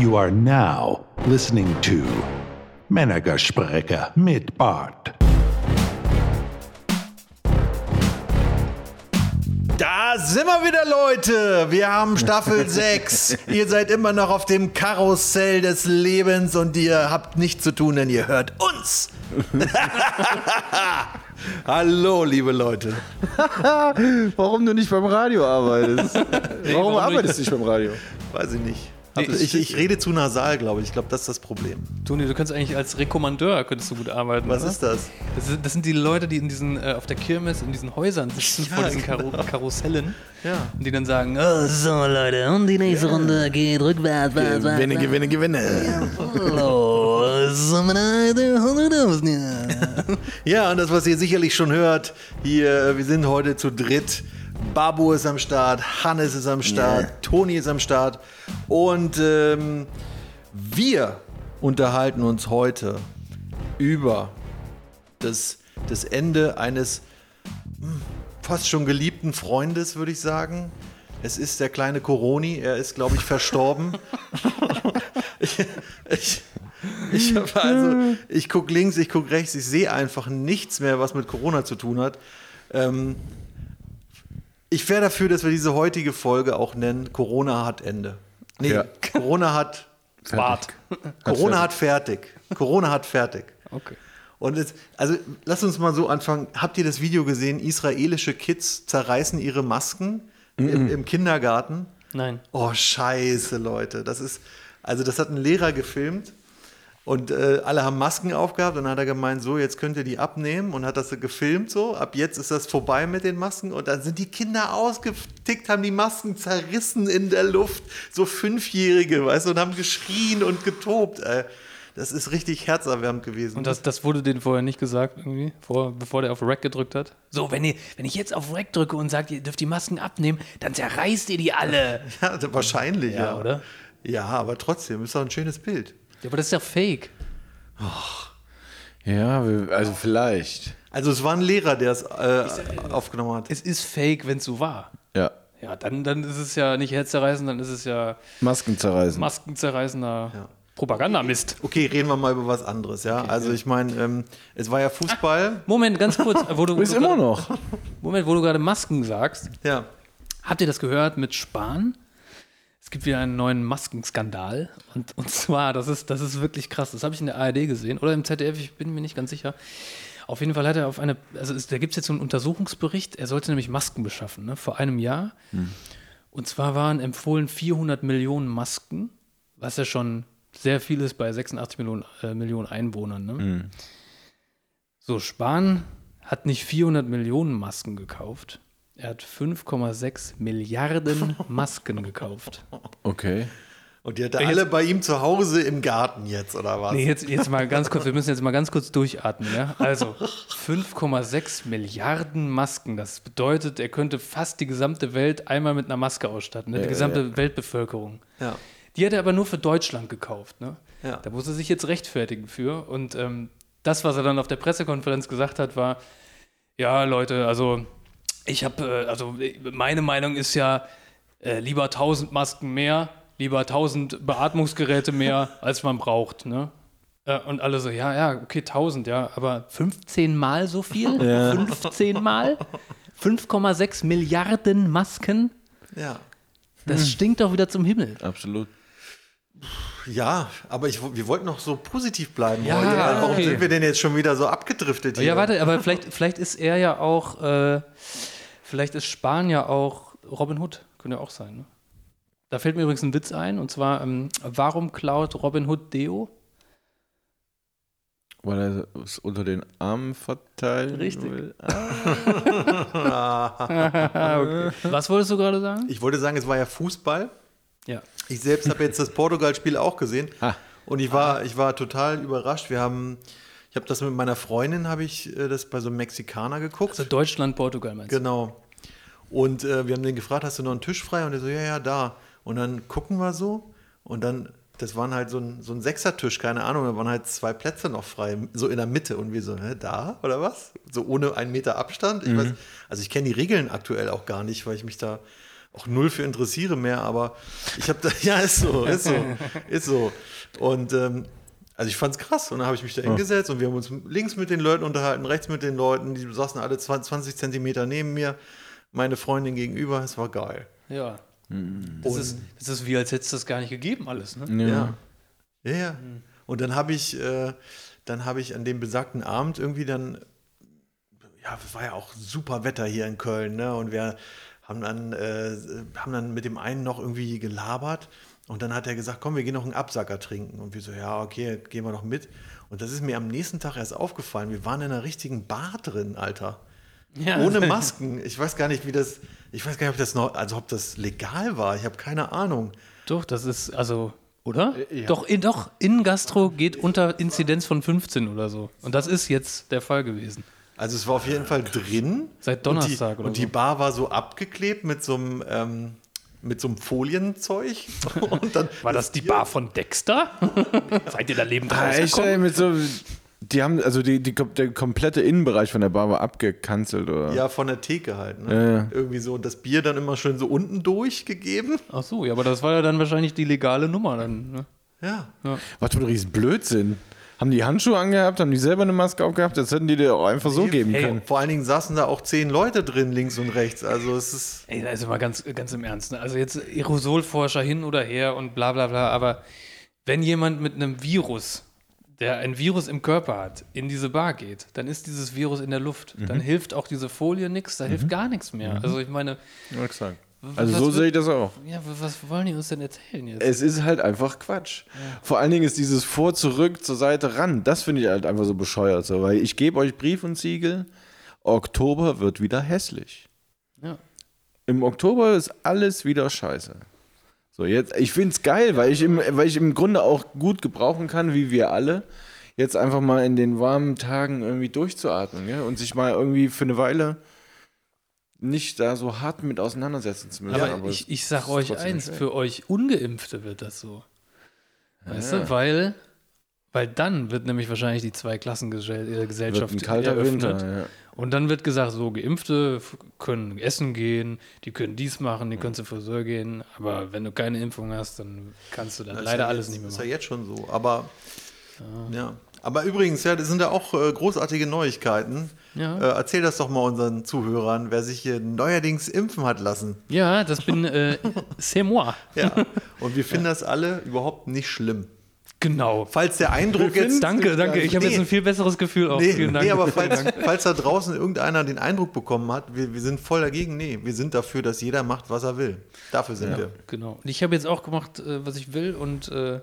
You are now listening to Männergespräche mit Bart. Da sind wir wieder, Leute. Wir haben Staffel 6. Ihr seid immer noch auf dem Karussell des Lebens und ihr habt nichts zu tun, denn ihr hört uns. Hallo, liebe Leute. Warum du nicht beim Radio arbeitest? Warum, warum arbeitest du nicht beim Radio? Weiß ich nicht. Nee, ich, ich rede zu nasal, glaube ich. Ich glaube, das ist das Problem. Toni, du könntest eigentlich als Rekommandeur könntest du gut arbeiten. Was oder? ist das? Das, ist, das sind die Leute, die in diesen, äh, auf der Kirmes, in diesen Häusern sitzen, Ja, vor diesen genau. Karussellen. Ja. Und die dann sagen, oh, so Leute, und die nächste Runde geht rückwärts, wärts, wärts, Gewinne, gewinne, gewinne. Hallo, sind wir da, 100.000, ja. Ja, und das, was ihr sicherlich schon hört, hier, wir sind heute zu dritt. Babu ist am Start, Hannes ist am Start, Toni ist am Start. Und ähm, wir unterhalten uns heute über das, das Ende eines hm, fast schon geliebten Freundes, würde ich sagen. Es ist der kleine Coroni, er ist, glaube ich, verstorben. ich, ich, ich also, ich gucke links, ich gucke rechts, ich sehe einfach nichts mehr, was mit Corona zu tun hat. Ähm, ich wäre dafür, dass wir diese heutige Folge auch nennen: Corona hat Ende. Nee, Ja. Corona hat Bart. Corona hat fertig. Corona hat fertig. Okay. Und jetzt, also lass uns mal so anfangen. Habt ihr das Video gesehen? Israelische Kids zerreißen ihre Masken im, im Kindergarten. Nein. Oh, scheiße, Leute. Das ist, also das hat ein Lehrer gefilmt und äh, alle haben Masken aufgehabt und dann hat er gemeint, so, jetzt könnt ihr die abnehmen und hat das gefilmt so. Ab jetzt ist das vorbei mit den Masken und dann sind die Kinder ausgetickt, haben die Masken zerrissen in der Luft. So Fünfjährige, weißt du, und haben geschrien und getobt. Ey. Das ist richtig herzerwärmend gewesen. Und das, das wurde denen vorher nicht gesagt, irgendwie, vor, bevor der auf Rack gedrückt hat? So, wenn, ihr, wenn ich jetzt auf Rack drücke und sage, ihr dürft die Masken abnehmen, dann zerreißt ihr die alle. ja, wahrscheinlich, ja. Ja, oder? Ja, aber trotzdem, ist doch ein schönes Bild. Ja, aber das ist ja fake. Ja, wir- also vielleicht. Also es war ein Lehrer, der es äh, aufgenommen hat. Es ist fake, wenn es so war. Ja. Ja, dann, dann ist es ja nicht herzzerreißend, dann ist es ja Masken zerreißen. maskenzerreißender Ja. Propagandamist. Okay, reden wir mal über was anderes, ja. also ich meine, ähm, es war ja Fußball. Moment, ganz kurz. Wo du, ist wo du immer gerade- noch. Moment, wo du gerade Masken sagst. Ja. Habt ihr das gehört mit Spahn? Es gibt wieder einen neuen Maskenskandal. Und, und zwar, das ist, das ist wirklich krass. Das habe ich in der ARD gesehen oder im ZDF, ich bin mir nicht ganz sicher. Auf jeden Fall hat er auf eine, also es, da gibt es jetzt so einen Untersuchungsbericht. Er sollte nämlich Masken beschaffen, ne, vor einem Jahr. Und zwar waren empfohlen 400 Millionen Masken, was ja schon sehr viel ist bei 86 Millionen, äh, Millionen Einwohnern. Ne? So, Spahn hat nicht 400 Millionen Masken gekauft. Er hat 5,6 Milliarden Masken gekauft. Okay. Und die hat er alle bei ihm zu Hause im Garten jetzt, oder was? Nee, jetzt, jetzt mal ganz kurz, wir müssen jetzt mal ganz kurz durchatmen. Ja? Also 5,6 Milliarden Masken. Das bedeutet, er könnte fast die gesamte Welt einmal mit einer Maske ausstatten, ne? die gesamte Weltbevölkerung. Ja. Die hat er aber nur für Deutschland gekauft. Ne? Ja. Da muss er sich jetzt rechtfertigen für. Und ähm, das, was er dann auf der Pressekonferenz gesagt hat, war: Ja, Leute, also ich habe, äh, also meine Meinung ist ja, äh, lieber 1000 Masken mehr, lieber 1000 Beatmungsgeräte mehr, als man braucht. Ne? Äh, und alle so: Ja, ja, okay, 1000, ja, aber 15 Mal so viel? 15 Mal? 5,6 Milliarden Masken? Ja. Das stinkt doch wieder zum Himmel. Absolut. Ja, aber ich, wir wollten noch so positiv bleiben Ja, heute. Warum okay. sind wir denn jetzt schon wieder so abgedriftet hier? Ja, warte, aber vielleicht, vielleicht ist er ja auch, äh, vielleicht ist Spahn ja auch Robin Hood. Könnte ja auch sein, ne? Da fällt mir übrigens ein Witz ein, und zwar, ähm, warum klaut Robin Hood Deo? Weil er es unter den Armen verteilen Richtig. will. Was wolltest du gerade sagen? Ich wollte sagen, es war ja Fußball. Ja. Ich selbst habe jetzt das Portugal-Spiel auch gesehen Ah. und ich war, ich war total überrascht. Wir haben, ich habe das mit meiner Freundin, habe ich äh, das bei so einem Mexikaner geguckt. Also Deutschland, Portugal meinst du? Genau. Und äh, wir haben den gefragt, hast du noch einen Tisch frei? Und er so, ja, ja, da. Und dann gucken wir so und dann, das waren halt so ein, so ein Sechsertisch, keine Ahnung, da waren halt zwei Plätze noch frei, so in der Mitte. Und wir so, hä, da oder was? So ohne einen Meter Abstand? Ich weiß, also ich kenne die Regeln aktuell auch gar nicht, weil ich mich da auch null für interessiere mehr, aber ich habe da, ja, ist so, ist so, ist so. Und ähm, also ich fand's krass und dann habe ich mich da hingesetzt und wir haben uns links mit den Leuten unterhalten, rechts mit den Leuten, die saßen alle 20 Zentimeter neben mir, meine Freundin gegenüber, es war geil. Ja. Das, ist, das ist wie, als hätte es das gar nicht gegeben, alles. Ne? Ja. Ja, ja. Und dann habe ich, äh, dann habe ich an dem besagten Abend irgendwie dann, ja, es war ja auch super Wetter hier in Köln, ne? Und wir haben dann, äh, haben dann mit dem einen noch irgendwie gelabert. Und dann hat er gesagt, komm, wir gehen noch einen Absacker trinken. Und wir so, ja, okay, gehen wir noch mit. Und das ist mir am nächsten Tag erst aufgefallen. Wir waren in einer richtigen Bar drin, Alter. Ja. Ohne Masken. Ich weiß gar nicht, wie das, ich weiß gar nicht, ob das noch, also ob das legal war. Ich habe keine Ahnung. Doch, das ist, also, oder? Doch, in, doch, in Gastro geht unter Inzidenz von 15 oder so. Und das ist jetzt der Fall gewesen. Also es war auf jeden Fall drin. Seit Donnerstag und die, oder Und die so. Bar war so abgeklebt mit so einem, ähm, mit so einem Folienzeug. Und dann War das die Bar von Dexter? Seid ihr da lebend Ah, rausgekommen? mit so. Die haben, also die, die, der komplette Innenbereich von der Bar war abgekanzelt, oder? Ja, von der Theke halt. Ne? Ja, ja. Irgendwie so. Und das Bier dann immer schön so unten durchgegeben. Ach so, ja, aber das war ja dann wahrscheinlich die legale Nummer dann. Ne? Ja. Was für ein riesen Blödsinn. Haben die Handschuhe angehabt, haben die selber eine Maske aufgehabt? Das hätten die dir auch einfach so geben Hey, können. vor allen Dingen saßen da auch zehn Leute drin, links und rechts. Also es ist. Ey, also mal ganz, ganz im Ernst. Ne? Also jetzt Aerosolforscher hin oder her und bla bla bla, aber wenn jemand mit einem Virus, der ein Virus im Körper hat, in diese Bar geht, dann ist dieses Virus in der Luft. Dann hilft auch diese Folie nichts, da hilft gar nichts mehr. Also ich meine, exakt. Also was so sehe ich das auch. ja, was wollen die uns denn erzählen jetzt? Es ist halt einfach Quatsch. Vor allen Dingen ist dieses vor, zurück, zur Seite, ran. Das finde ich halt einfach so bescheuert. So, weil ich gebe euch Brief und Siegel. Oktober wird wieder hässlich. Ja. Im Oktober ist alles wieder scheiße. So, jetzt, ich finde es geil, weil ich, im, weil ich im Grunde auch gut gebrauchen kann, wie wir alle, jetzt einfach mal in den warmen Tagen irgendwie durchzuatmen gell? und sich mal irgendwie für eine Weile nicht da so hart mit auseinandersetzen zu müssen. Aber ich, ich sag euch eins, schön. für euch Ungeimpfte wird das so. Weißt du, weil, weil dann wird nämlich wahrscheinlich die Zweiklassengesellschaft Wird kalter eröffnet. Winter, ja. Und dann wird gesagt, so Geimpfte können essen gehen, die können dies machen, die können zur Friseur gehen, aber wenn du keine Impfung hast, dann kannst du das Das leider ja alles jetzt, nicht mehr Ist ja machen. jetzt schon so. Aber ja. Aber übrigens, ja, das sind ja auch äh, großartige Neuigkeiten. Ja. Äh, erzähl das doch mal unseren Zuhörern, wer sich hier neuerdings impfen hat lassen. Ja, das bin äh, c'est moi. Ja. Und wir finden das alle überhaupt nicht schlimm. Genau. Falls der Eindruck jetzt. Danke, danke. Ich habe Nee. jetzt ein viel besseres Gefühl auch. Nee, Vielen Dank. nee, aber falls, falls da draußen irgendeiner den Eindruck bekommen hat, wir, wir sind voll dagegen, nee, wir sind dafür, dass jeder macht, was er will. Dafür sind wir. Genau. Und ich habe jetzt auch gemacht, äh, was ich will und äh,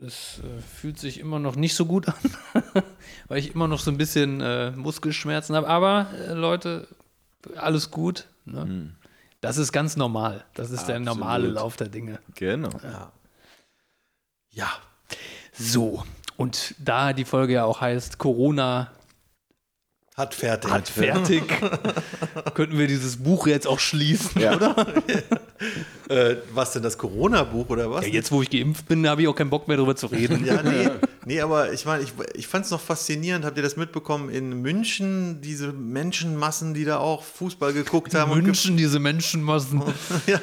es äh, fühlt sich immer noch nicht so gut an, weil ich immer noch so ein bisschen äh, Muskelschmerzen habe. Aber äh, Leute, alles gut. Ne? Das ist ganz normal. Das ist der normale Lauf der Dinge. Genau. Ja. So. Und da die Folge ja auch heißt Corona Hat fertig. hat fertig, könnten wir dieses Buch jetzt auch schließen. Ja. Äh, was denn, das Corona-Buch oder was? Ja, jetzt, wo ich geimpft bin, habe ich auch keinen Bock mehr darüber zu reden. Ja, nee, nee, aber ich meine, ich, ich fand es noch faszinierend. Habt ihr das mitbekommen in München? Diese Menschenmassen, die da auch Fußball geguckt haben und ge München, diese Menschenmassen. ja,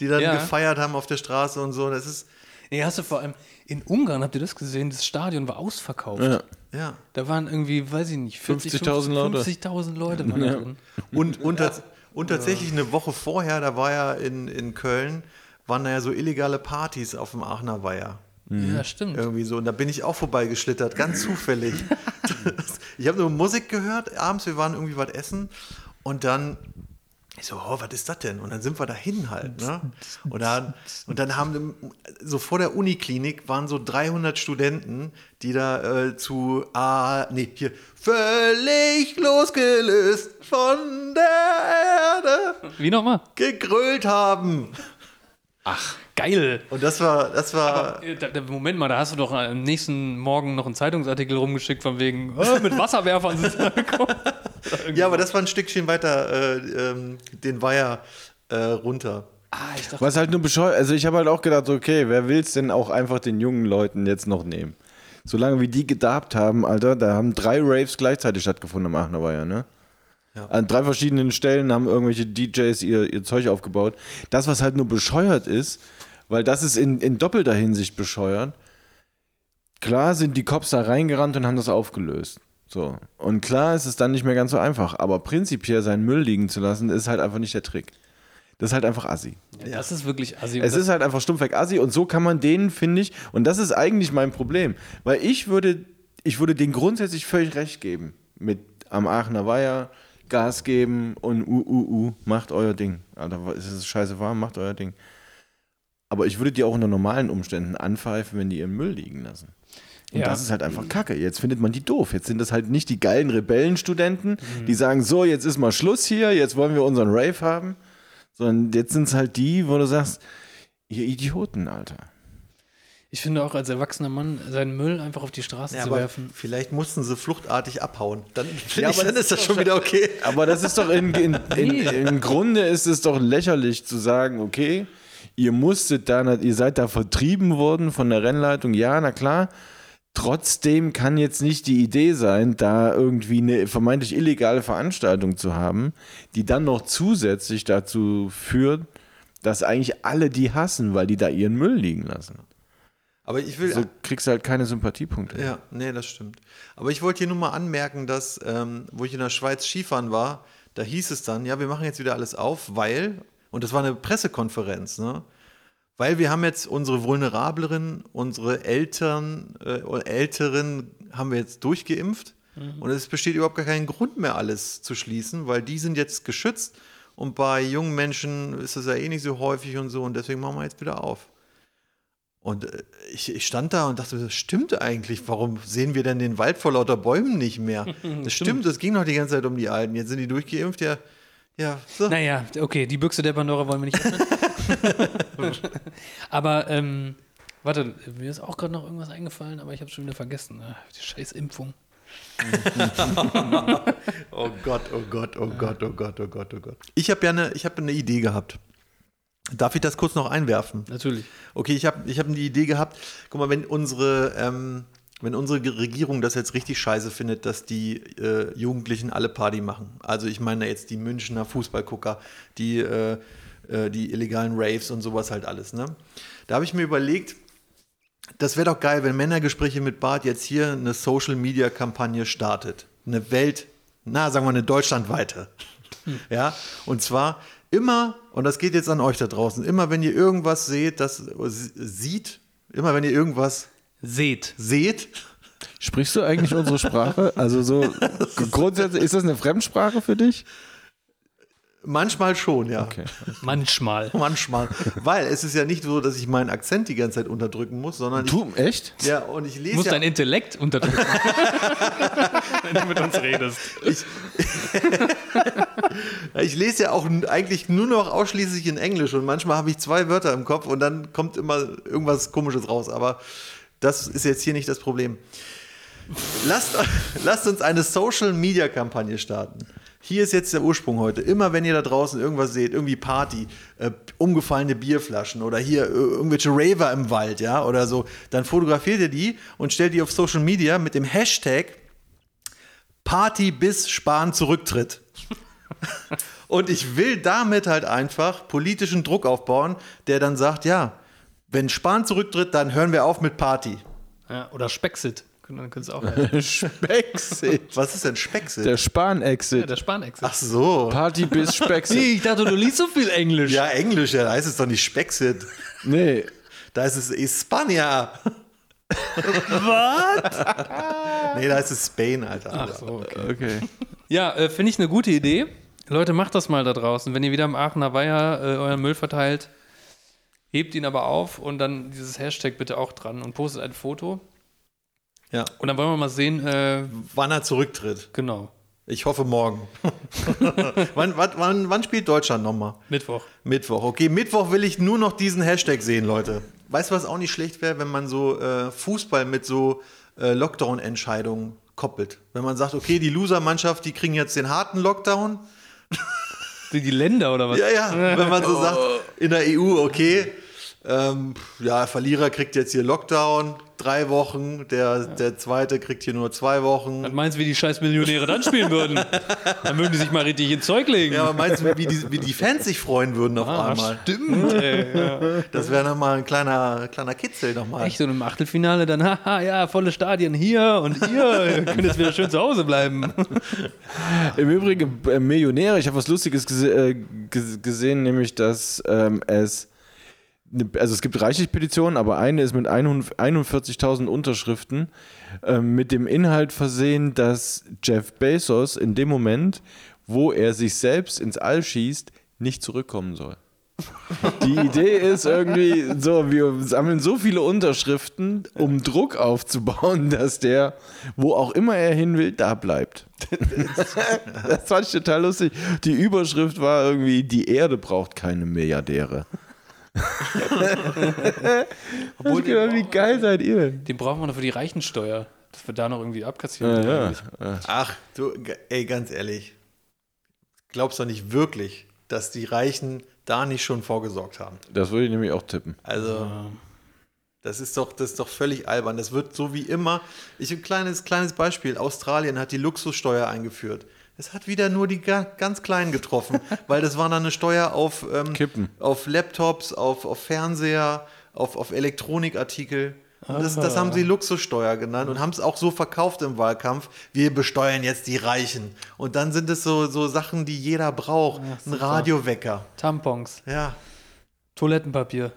die dann gefeiert haben auf der Straße und so. Das ist, Nee, hast du vor allem in Ungarn, habt ihr das gesehen? Das Stadion war ausverkauft. Ja. ja. Da waren irgendwie, weiß ich nicht, 40, 50.000 Leute. 50.000 Leute waren da drin. Und, und, tats- und tatsächlich eine Woche vorher, da war ja in, in Köln, waren da ja so illegale Partys auf dem Aachener Weiher. Ja, stimmt. Irgendwie so. Und da bin ich auch vorbeigeschlittert, ganz zufällig. Ich habe nur Musik gehört abends, wir waren irgendwie was essen und dann. Ich so, oh, was ist das denn? Und dann sind wir dahin halt. Ne? Und, dann, und dann haben so vor der Uniklinik waren so 300 Studenten, die da äh, zu, ah, nee, hier, völlig losgelöst von der Erde Wie nochmal? gegrölt haben. Geil. Und das war, das war, Äh, da- da- Moment mal, da hast du doch am nächsten Morgen noch einen Zeitungsartikel rumgeschickt von wegen, äh, mit Wasserwerfern sind sie angekommen. Ja, aber das war ein Stückchen weiter äh, ähm, den Weiher äh, runter. Ah, ich dachte, Was halt nur bescheuert, also ich habe halt auch gedacht, okay, wer will es denn auch einfach den jungen Leuten jetzt noch nehmen? Solange wie die gedarbt haben, Alter, da haben drei Raves gleichzeitig stattgefunden am Aachener Weiher, ne? An drei verschiedenen Stellen haben irgendwelche DJs ihr, ihr Zeug aufgebaut. Das, was halt nur bescheuert ist, weil das ist in, in doppelter Hinsicht bescheuert. Klar sind die Cops da reingerannt und haben das aufgelöst. So. Und klar ist es dann nicht mehr ganz so einfach. Aber prinzipiell seinen Müll liegen zu lassen, ist halt einfach nicht der Trick. Das ist halt einfach assi. Das ist wirklich assi. Es ist halt einfach stumpfweg assi und so kann man denen, finde ich, und das ist eigentlich mein Problem, weil ich würde, ich würde denen grundsätzlich völlig recht geben. Mit am Aachener Weiher Gas geben und uh, uh, uh, macht euer Ding. Alter, ist es scheiße warm, macht euer Ding. Aber ich würde die auch unter normalen Umständen anpfeifen, wenn die ihren Müll liegen lassen. Und Ja. das ist halt einfach Kacke. Jetzt findet man die doof. Jetzt sind das halt nicht die geilen Rebellenstudenten, die sagen, so, jetzt ist mal Schluss hier, jetzt wollen wir unseren Rave haben. Sondern jetzt sind es halt die, wo du sagst, ihr Idioten, Alter. ich finde auch als erwachsener Mann, seinen Müll einfach auf die Straße Ja, zu aber werfen. vielleicht mussten sie fluchtartig abhauen. Dann, Ja, ich, aber dann das ist das schon wieder okay. Aber das ist doch in, in, in, im Grunde ist es doch lächerlich zu sagen, okay, ihr musstet da, ihr seid da vertrieben worden von der Rennleitung. Ja, na klar. Trotzdem kann jetzt nicht die Idee sein, da irgendwie eine vermeintlich illegale Veranstaltung zu haben, die dann noch zusätzlich dazu führt, dass eigentlich alle die hassen, weil die da ihren Müll liegen lassen. Aber ich will. So kriegst du halt keine Sympathiepunkte. Ja, nee, das stimmt. Aber ich wollte hier nur mal anmerken, dass, ähm, wo ich in der Schweiz Skifahren war, da hieß es dann, ja, wir machen jetzt wieder alles auf, weil, und das war eine Pressekonferenz, ne? Weil wir haben jetzt unsere Vulnerableren, unsere Eltern, äh, Älteren haben wir jetzt durchgeimpft und es besteht überhaupt gar keinen Grund mehr, alles zu schließen, weil die sind jetzt geschützt und bei jungen Menschen ist das ja eh nicht so häufig und so und deswegen machen wir jetzt wieder auf. Und äh, ich, ich stand da und dachte, das stimmt eigentlich. Warum sehen wir denn den Wald vor lauter Bäumen nicht mehr? Das stimmt, das ging noch die ganze Zeit um die Alten. Jetzt sind die durchgeimpft, ja. Ja, so. Naja, okay, die Büchse der Pandora wollen wir nicht öffnen. aber, ähm, warte, mir ist auch gerade noch irgendwas eingefallen, aber ich habe schon wieder vergessen. Ah, die scheiß Impfung. Oh Gott, oh Gott, oh Gott, oh Gott, oh Gott, oh Gott. Ich habe ja eine, ich habe eine Idee gehabt. Darf ich das kurz noch einwerfen? Natürlich. Okay, ich habe ich hab eine Idee gehabt. Guck mal, wenn unsere, ähm, wenn unsere Regierung das jetzt richtig scheiße findet, dass die äh, Jugendlichen alle Party machen. Also ich meine jetzt die Münchner Fußballgucker, die, äh, äh, die illegalen Raves und sowas halt alles. Ne? Da habe ich mir überlegt, das wäre doch geil, wenn Männergespräche mit Bart jetzt hier eine Social-Media-Kampagne startet. Eine Welt, na, sagen wir eine deutschlandweite. Ja, und zwar immer, und das geht jetzt an euch da draußen, immer wenn ihr irgendwas seht, das sieht, immer wenn ihr irgendwas Seht. seht, Sprichst du eigentlich unsere Sprache? Also so grundsätzlich, ist das eine Fremdsprache für dich? manchmal schon, ja. Okay. Manchmal. Manchmal. Weil es ist ja nicht so, dass ich meinen Akzent die ganze Zeit unterdrücken muss, sondern ich, Du, echt? ja, und ich Du lese musst ja, dein Intellekt unterdrücken. Wenn du mit uns redest. Ich lese ja auch eigentlich nur noch ausschließlich in Englisch und manchmal habe ich zwei Wörter im Kopf und dann kommt immer irgendwas Komisches raus. Aber das ist jetzt hier nicht das Problem. Lasst, lasst uns eine Social-Media-Kampagne starten. Hier ist jetzt der Ursprung heute. Immer wenn ihr da draußen irgendwas seht, irgendwie Party, äh, umgefallene Bierflaschen oder hier äh, irgendwelche Raver im Wald, ja, oder so, dann fotografiert ihr die und stellt die auf Social Media mit dem Hashtag Party bis Spahn zurücktritt. Und ich will damit halt einfach politischen Druck aufbauen, der dann sagt, ja, wenn Spahn zurücktritt, dann hören wir auf mit Party. Ja, oder Spexit. Dann könntest du auch. Ja, Spexit. Was ist denn Spexit? Der Spahn-Exit. der Spanexit. Ach so. Party bis Spexit. ich dachte, du liest so viel Englisch. Ja, Englisch, ja, da heißt es doch nicht Spexit. Nee. Da heißt es Hispania. Was? nee, da heißt es Spain, Alter. Ach so, okay. Okay. Ja, äh, finde ich eine gute Idee. Leute, macht das mal da draußen. Wenn ihr wieder am Aachener Weiher äh, euren Müll verteilt, hebt ihn aber auf und dann dieses Hashtag bitte auch dran und postet ein Foto. Ja. Und dann wollen wir mal sehen, äh, Wann er zurücktritt. genau, Ich hoffe morgen. wann, wann, wann, spielt Deutschland nochmal? Mittwoch. Mittwoch. Okay, Mittwoch will ich nur noch diesen Hashtag sehen, Leute. Weißt du, was auch nicht schlecht wäre, wenn man so äh, Fußball mit so äh, Lockdown-Entscheidungen koppelt? Wenn man sagt, okay, die Loser-Mannschaft, die kriegen jetzt den harten Lockdown. Die, die Länder oder was? Ja, ja. Wenn man so sagt, in der EU, okay, Ähm, ja, Verlierer kriegt jetzt hier Lockdown, drei Wochen. Der, der zweite kriegt hier nur zwei Wochen. Was meinst du, wie die scheiß Millionäre dann spielen würden? Dann würden die sich mal richtig ins Zeug legen. Ja, aber meinst du, wie die, wie die Fans sich freuen würden auf ah, einmal? stimmt, ey. Ja. Das wäre nochmal ein kleiner, kleiner Kitzel nochmal. Echt, so im Achtelfinale dann, haha, ja, volle Stadien hier und hier. Ihr könnt jetzt wieder schön zu Hause bleiben. Im Übrigen, äh, Millionäre, ich habe was Lustiges gese äh, ges- gesehen, nämlich, dass ähm, es, also es gibt reichlich Petitionen, aber eine ist mit 100 41.000 Unterschriften ähm, mit dem Inhalt versehen, dass Jeff Bezos in dem Moment, wo er sich selbst ins All schießt, nicht zurückkommen soll. Die Idee ist irgendwie so, wir sammeln so viele Unterschriften, um Druck aufzubauen, dass der, wo auch immer er hin will, da bleibt. Das fand ich total lustig. Die Überschrift war irgendwie, die Erde braucht keine Milliardäre. Obwohl, gedacht, wie geil seid ihr denn? Den brauchen wir noch für die Reichensteuer. Dass wir da noch irgendwie abkassieren. Ja, ja. Ach, du, ey, ganz ehrlich. Glaubst du nicht wirklich, dass die Reichen da nicht schon vorgesorgt haben? Das würde ich nämlich auch tippen. Also, das ist doch, das ist doch völlig albern. Das wird so wie immer. Ich ein kleines, kleines Beispiel. Australien hat die Luxussteuer eingeführt. Es hat wieder nur die ga- ganz Kleinen getroffen, weil das war dann eine Steuer auf, ähm, Kippen. auf Laptops, auf, auf Fernseher, auf, auf Elektronikartikel. Das, das haben sie Luxussteuer genannt und haben es auch so verkauft im Wahlkampf. Wir besteuern jetzt die Reichen. Und dann sind es so, so Sachen, die jeder braucht. Ein Radiowecker. Tampons, Ja, Toilettenpapier.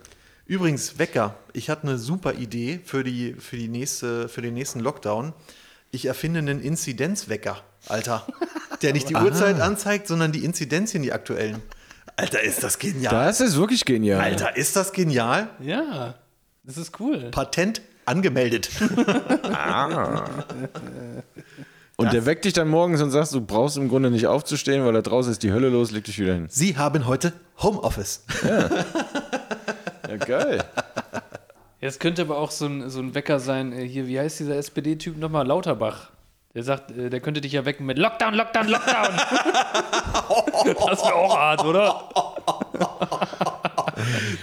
Übrigens, Wecker. Ich hatte eine super Idee für, die, für, die nächste, für den nächsten Lockdown. Ich erfinde einen Inzidenzwecker, Alter. Der nicht die Uhrzeit anzeigt, sondern die Inzidenzien, die aktuellen. Alter, ist das genial. Das ist wirklich genial. Alter, ist das genial? Ja, das ist cool. Patent angemeldet. Und der weckt dich dann morgens und sagt, du brauchst im Grunde nicht aufzustehen, weil da draußen ist die Hölle los, leg dich wieder hin. Sie haben heute Homeoffice. Ja, geil. Ja, es könnte aber auch so ein, so ein Wecker sein, äh, hier, wie heißt dieser SPD-Typ nochmal? Lauterbach. Der sagt, äh, der könnte dich ja wecken mit Lockdown, Lockdown, Lockdown. das wäre auch hart, oder?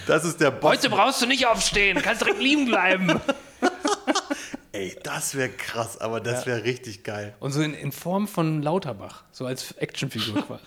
Das ist der Boss. Heute brauchst du nicht aufstehen, kannst direkt liegen bleiben. Ey, das wäre krass, aber das wäre richtig geil. Und so in, in Form von Lauterbach, so als Actionfigur quasi.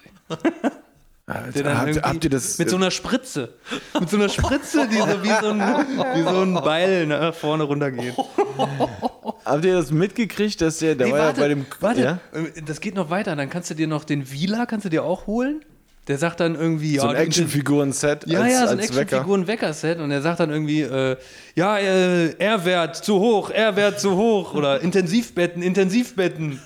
Der dann habt, habt ihr das? mit so einer Spritze. Mit so einer Spritze, die so wie so ein, wie so ein Beil nach vorne runtergeht. habt ihr das mitgekriegt, dass der, der Nee, war warte, ja bei dem. warte. Ja? Das geht noch weiter. Dann kannst du dir noch den Wieler, kannst du dir auch holen. Der sagt dann irgendwie, So ein ja, Actionfiguren-Set Ja, als, ja, so ein. Actionfiguren-Wecker-Set und er sagt dann irgendwie, äh, ja, äh, R-Wert zu hoch, R-Wert zu hoch oder Intensivbetten, Intensivbetten.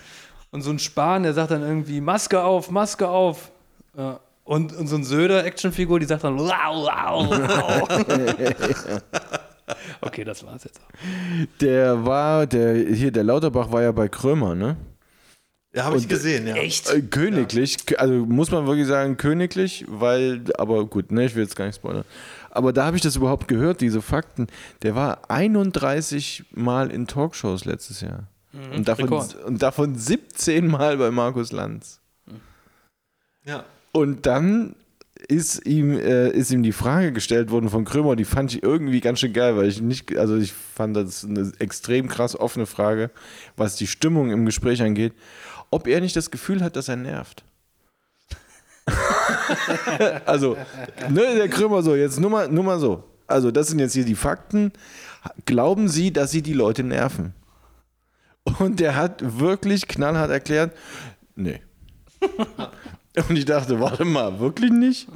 Und so ein Spahn, der sagt dann irgendwie, Maske auf, Maske auf. Ja. Und, und so ein Söder-Actionfigur, die sagt dann, wow, wow, wow. okay, das war's jetzt auch. Der war, der, hier, der Lauterbach war ja bei Krömer, ne? Ja, habe ich gesehen, ja. Echt? Äh, königlich, Kö- also muss man wirklich sagen, königlich, weil, aber gut, ne, ich will jetzt gar nicht spoilern. Aber da habe ich das überhaupt gehört, diese Fakten. Der war 31 Mal in Talkshows letztes Jahr. und, davon, Rekord. und davon 17 Mal bei Markus Lanz. ja. Und dann ist ihm, äh, ist ihm die Frage gestellt worden von Krömer, die fand ich irgendwie ganz schön geil, weil ich nicht, also ich fand das eine extrem krass offene Frage, was die Stimmung im Gespräch angeht, ob er nicht das Gefühl hat, dass er nervt. also, ne, der Krömer so, jetzt nur mal, nur mal so. Also, das sind jetzt hier die Fakten. Glauben Sie, dass Sie die Leute nerven? Und der hat wirklich knallhart erklärt, nee. Und ich dachte, warte mal, wirklich nicht?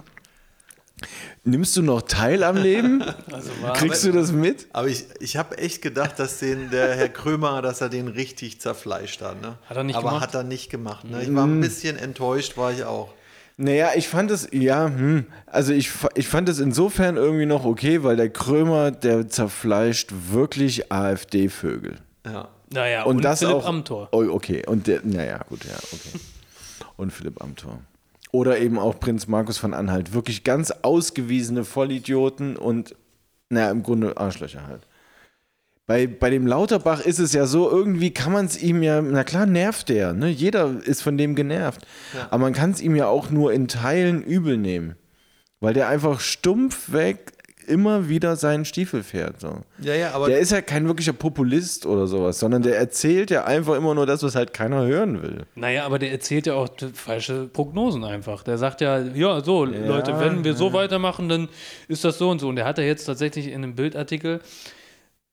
Nimmst du noch teil am Leben? Kriegst du das mit? Aber ich, ich habe echt gedacht, dass den, der Herr Krömer, dass er den richtig zerfleischt hat. Ne? Hat er nicht Aber gemacht? hat er nicht gemacht. Ne? Ich war ein bisschen enttäuscht, war ich auch. Naja, ich fand es, ja, hm, also ich, ich fand es insofern irgendwie noch okay, weil der Krömer, der zerfleischt wirklich AfD-Vögel. Ja. Naja, Und, das Philipp auch. Amthor. Oh, okay, und der, naja, gut, ja, okay. Und Philipp Amthor. Oder eben auch Prinz Markus von Anhalt. Wirklich ganz ausgewiesene Vollidioten und, naja, im Grunde Arschlöcher halt. Bei, bei dem Lauterbach ist es ja so, irgendwie kann man es ihm ja, na klar nervt der, ne? jeder ist von dem genervt. Aber man kann es ihm ja auch nur in Teilen übel nehmen. Weil der einfach stumpf weg immer wieder seinen Stiefel fährt. So. Ja, ja, aber Der ist ja kein wirklicher Populist oder sowas, sondern der erzählt ja einfach immer nur das, was halt keiner hören will. Naja, aber der erzählt ja auch falsche Prognosen einfach. Der sagt ja, ja, so, Leute, wenn wir so weitermachen, dann ist das so und so. Und der hat ja jetzt tatsächlich in einem Bildartikel,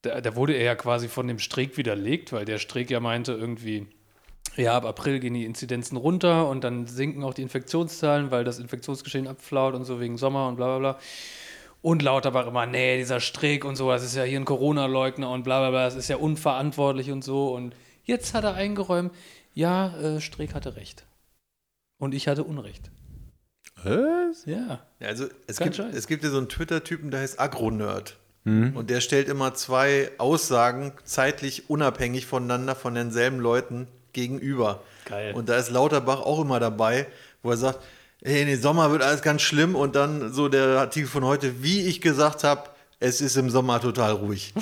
da, da wurde er ja quasi von dem Streeck widerlegt, weil der Streeck ja meinte irgendwie, ja, ab April gehen die Inzidenzen runter und dann sinken auch die Infektionszahlen, weil das Infektionsgeschehen abflaut und so wegen Sommer und bla bla bla. Und Lauterbach immer, nee, dieser Streeck und so, das ist ja hier ein Corona-Leugner und bla bla bla, das ist ja unverantwortlich und so. Und jetzt hat er eingeräumt, ja, äh, Streeck hatte recht. Und ich hatte Unrecht. Was? Ja. Also es Kein gibt, Scheiß. es gibt ja so einen Twitter-Typen, der heißt Agronerd. Hm? Und der stellt immer zwei Aussagen zeitlich unabhängig voneinander von denselben Leuten gegenüber. Geil. Und da ist Lauterbach auch immer dabei, wo er sagt, hey, in den Sommer wird alles ganz schlimm und dann so der Artikel von heute, wie ich gesagt habe, es ist im Sommer total ruhig.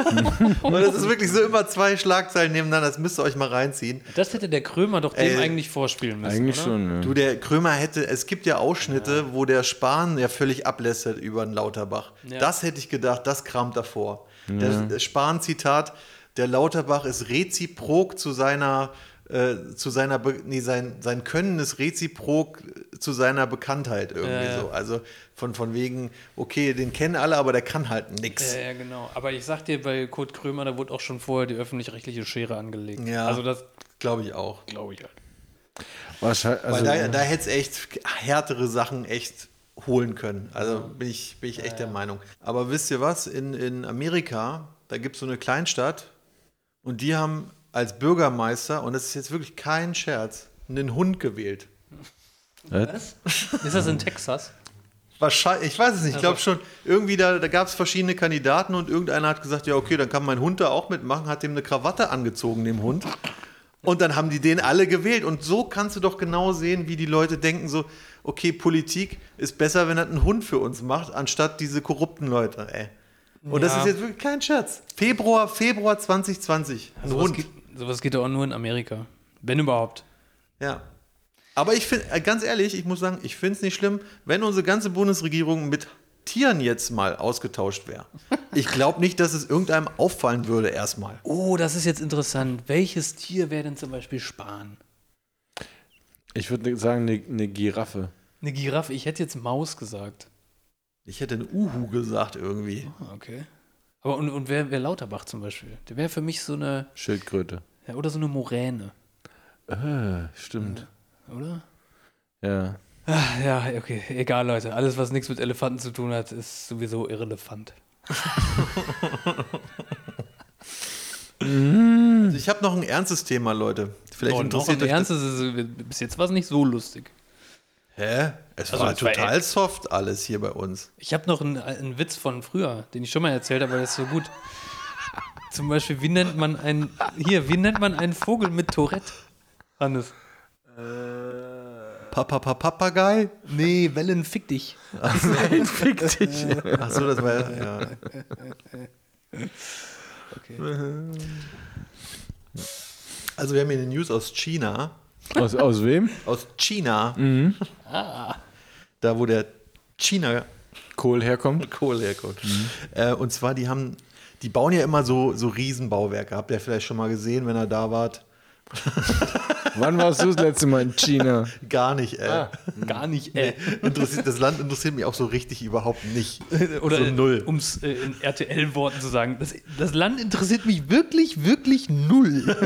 und das ist wirklich so immer zwei Schlagzeilen nebeneinander, das müsst ihr euch mal reinziehen. Das hätte der Krömer doch dem Äh, eigentlich vorspielen müssen. Eigentlich oder? schon, ja. Du, der Krömer hätte, es gibt ja Ausschnitte, wo der Spahn ja völlig ablästert über den Lauterbach. Ja. Das hätte ich gedacht, das kramt davor. Das, das Spahn-Zitat, der Lauterbach ist reziprok zu seiner, äh, zu seiner, Be nee, sein, sein Können ist reziprok zu seiner Bekanntheit irgendwie Ja, ja. so. Also von, von wegen, okay, den kennen alle, aber der kann halt nix. Ja, ja, genau. Aber ich sag dir, bei Kurt Krömer, da wurde auch schon vorher die öffentlich-rechtliche Schere angelegt. Ja. Also das Glaube ich auch. glaube ich halt. Wahrscheinlich, also, Weil da, da hätte es echt härtere Sachen echt holen können. Also bin ich, bin ich echt der Meinung. Aber wisst ihr was? In, in Amerika, da gibt es so eine Kleinstadt und die haben als Bürgermeister, und das ist jetzt wirklich kein Scherz, einen Hund gewählt. Was? Ist das in Texas? Wahrscheinlich, ich weiß es nicht, ich glaube schon, irgendwie da, da gab es verschiedene Kandidaten und irgendeiner hat gesagt, ja okay, dann kann mein Hund da auch mitmachen, hat dem eine Krawatte angezogen, dem Hund. Und dann haben die den alle gewählt. Und so kannst du doch genau sehen, wie die Leute denken, so, okay, Politik ist besser, wenn er einen Hund für uns macht, anstatt diese korrupten Leute, ey. Und das Ja. ist jetzt wirklich kein Scherz. Februar, Februar 2020. Ein Sowas Hund. geht, sowas geht doch auch nur in Amerika. Wenn überhaupt. Ja. Aber ich finde, ganz ehrlich, ich muss sagen, ich finde es nicht schlimm, wenn unsere ganze Bundesregierung mit Tieren jetzt mal ausgetauscht wäre. Ich glaube nicht, dass es irgendeinem auffallen würde erstmal. Oh, das ist jetzt interessant. Welches Tier wäre denn zum Beispiel Spahn? ich würde sagen, eine, eine Giraffe. Eine Giraffe. Ich hätte jetzt Maus gesagt. Ich hätte ein Uhu gesagt irgendwie. Ah, Okay. Aber und, und wer, wer Lauterbach zum Beispiel? Der wäre für mich so eine, Schildkröte. ja, oder so eine Moräne, Äh, stimmt. oder? Ja. Ah, ja, okay. Egal, Leute. Alles, was nichts mit Elefanten zu tun hat, ist sowieso irrelevant. Also ich habe noch ein ernstes Thema, Leute. Vielleicht noch interessiert im euch Ernst, es ist, bis jetzt war es nicht so lustig. Hä? Es Also, war es war total soft alles hier bei uns. Ich habe noch einen, einen Witz von früher, den ich schon mal erzählt habe, aber der ist so gut. Zum Beispiel, wie nennt man einen, hier, wie nennt man einen Vogel mit Tourette? Hannes. Papa, Papa, Papagei? Nee, Wellen, fick dich. Fick dich. Ach so, das war ja. ja. Also wir haben hier eine News aus China. Aus, aus wem? Aus China. Da, wo der China Kohl herkommt. Kohl herkommt. Äh, und zwar, die haben, die bauen ja immer so, so Riesenbauwerke. Habt ihr vielleicht schon mal gesehen, wenn ihr da wart? Wann warst du das letzte Mal in China? Gar nicht, ey. Gar nicht, äh. Interessiert, das Land interessiert mich auch so richtig überhaupt nicht. Oder so null. um es äh, in RTL-Worten zu sagen, das, das Land interessiert mich wirklich, wirklich null.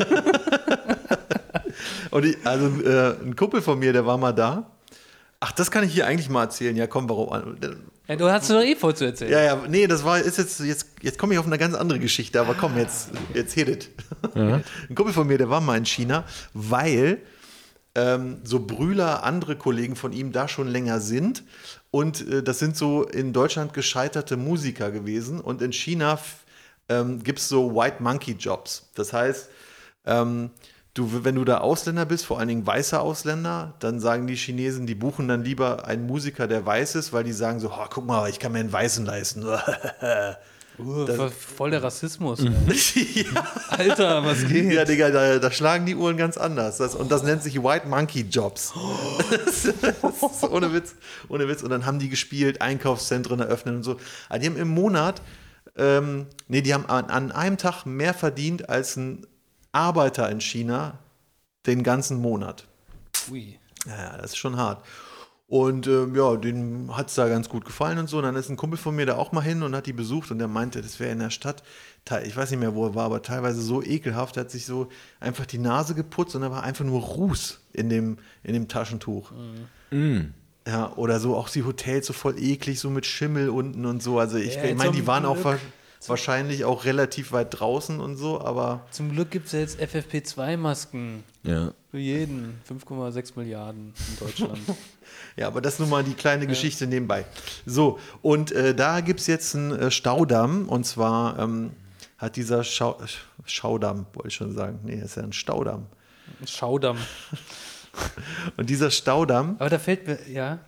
Und ich, also äh, ein Kumpel von mir, der war mal da. Ach, das kann ich hier eigentlich mal erzählen. Ja, komm, warum? Ja, du hast doch eh voll zu erzählen. Ja, ja, nee, das war, ist jetzt, jetzt, jetzt komme ich auf eine ganz andere Geschichte, aber komm, jetzt, jetzt hit it. Ein Kumpel von mir, der war mal in China, weil ähm, so Brüler, andere Kollegen von ihm da schon länger sind. Und äh, das sind so in Deutschland gescheiterte Musiker gewesen. Und in China ähm, gibt es so White Monkey Jobs. Das heißt, ähm, du, wenn du da Ausländer bist, vor allen Dingen weiße Ausländer, dann sagen die Chinesen, die buchen dann lieber einen Musiker, der weiß ist, weil die sagen so, oh, guck mal, ich kann mir einen Weißen leisten. Uh, Das- voll- der Rassismus. ey. Alter, was geht? Ja, Digga, da, da schlagen die Uhren ganz anders. Das, und das nennt sich White Monkey Jobs. Das, ohne Witz, ohne Witz. Und dann haben die gespielt, Einkaufszentren eröffnet und so. Aber die haben im Monat, ähm, nee, die haben an, an einem Tag mehr verdient als ein Arbeiter in China den ganzen Monat. Ui. Ja, das ist schon hart. Und ähm, ja, dem hat es da ganz gut gefallen und so. Und dann ist ein Kumpel von mir da auch mal hin und hat die besucht und der meinte, das wäre in der Stadt, ich weiß nicht mehr, wo er war, aber teilweise so ekelhaft, er hat sich so einfach die Nase geputzt und da war einfach nur Ruß in dem, in dem Taschentuch. Ja, oder so auch die Hotels so voll eklig, so mit Schimmel unten und so. Also ich, Ja, ich meine, die waren auch Wa wahrscheinlich auch relativ weit draußen und so, aber Zum Glück gibt es ja jetzt FFP2-Masken. Ja. Für jeden. 5,6 Milliarden in Deutschland. Ja, aber das ist nun mal die kleine Geschichte nebenbei. So, und äh, da gibt es jetzt einen äh, Staudamm und zwar ähm, hat dieser Schau Schaudamm, wollte ich schon sagen, nee, das ist ja ein Staudamm. Ein Schaudamm. Und dieser Staudamm, Aber da fällt mir, ja.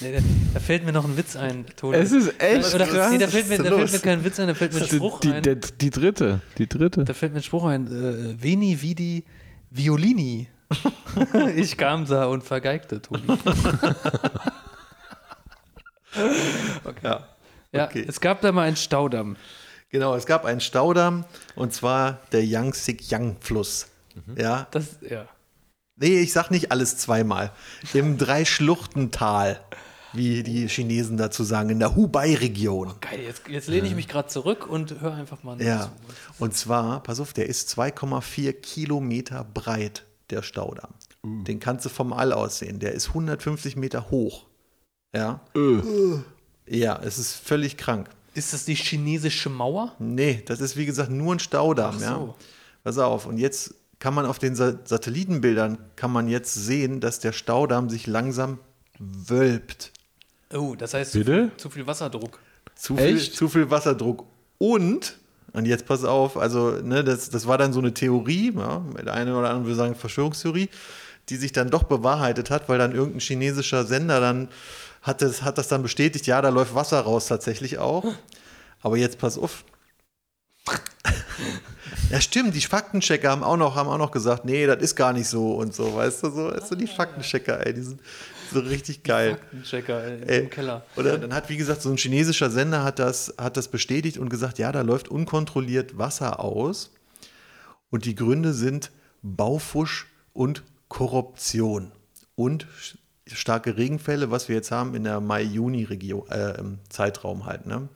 Nee, da, da fällt mir noch ein Witz ein, Toni. Es ist echt Oder, krass. nee, da fällt mir, da fällt mir kein Witz ein, da fällt mir ein die, Spruch die, ein. der, die dritte. Die dritte. Da fällt mir ein Spruch ein. Äh, Veni vidi violini. ich kam da und vergeigte, Toni. ja, Ja, Okay. es gab da mal einen Staudamm. genau, es gab einen Staudamm und zwar der Yangtze-Yang-Fluss. Ja, Das, ja. Nee, ich sag nicht alles zweimal. Im Dreischluchtental, wie die Chinesen dazu sagen, in der Hubei-Region. Geil, jetzt, jetzt lehne ich mich gerade zurück und höre einfach mal Ja, zu. und zwar, pass auf, der ist 2,4 Kilometer breit, der Staudamm. Den kannst du vom All aus sehen. Der ist 150 Meter hoch. Ja. Ja, es ist völlig krank. Ist das die chinesische Mauer? Nee, das ist wie gesagt nur ein Staudamm. Ach so. Ja. Pass auf, und jetzt kann man auf den Sa Satellitenbildern kann man jetzt sehen, dass der Staudamm sich langsam wölbt. Oh, das heißt zu Bitte? viel, zu viel Wasserdruck. Zu viel, Echt? zu viel Wasserdruck. Und, und jetzt pass auf, also, ne, das, das war dann so eine Theorie, ja, der eine oder andere würde sagen Verschwörungstheorie, die sich dann doch bewahrheitet hat, weil dann irgendein chinesischer Sender dann hat das, hat das dann bestätigt, ja, da läuft Wasser raus tatsächlich auch. Aber jetzt pass auf. Ja, stimmt, die Faktenchecker haben auch noch, haben auch noch gesagt, nee, das ist gar nicht so und so, weißt du, so, weißt du, die Faktenchecker, ey, die sind so richtig geil. Faktenchecker äh, Ey, im Keller. Oder dann hat, wie gesagt, so ein chinesischer Sender hat das, hat das bestätigt und gesagt, ja, da läuft unkontrolliert Wasser aus. Und die Gründe sind Baufusch und Korruption. Und starke Regenfälle, was wir jetzt haben in der Mai-Juni-Region, äh, halt, ne?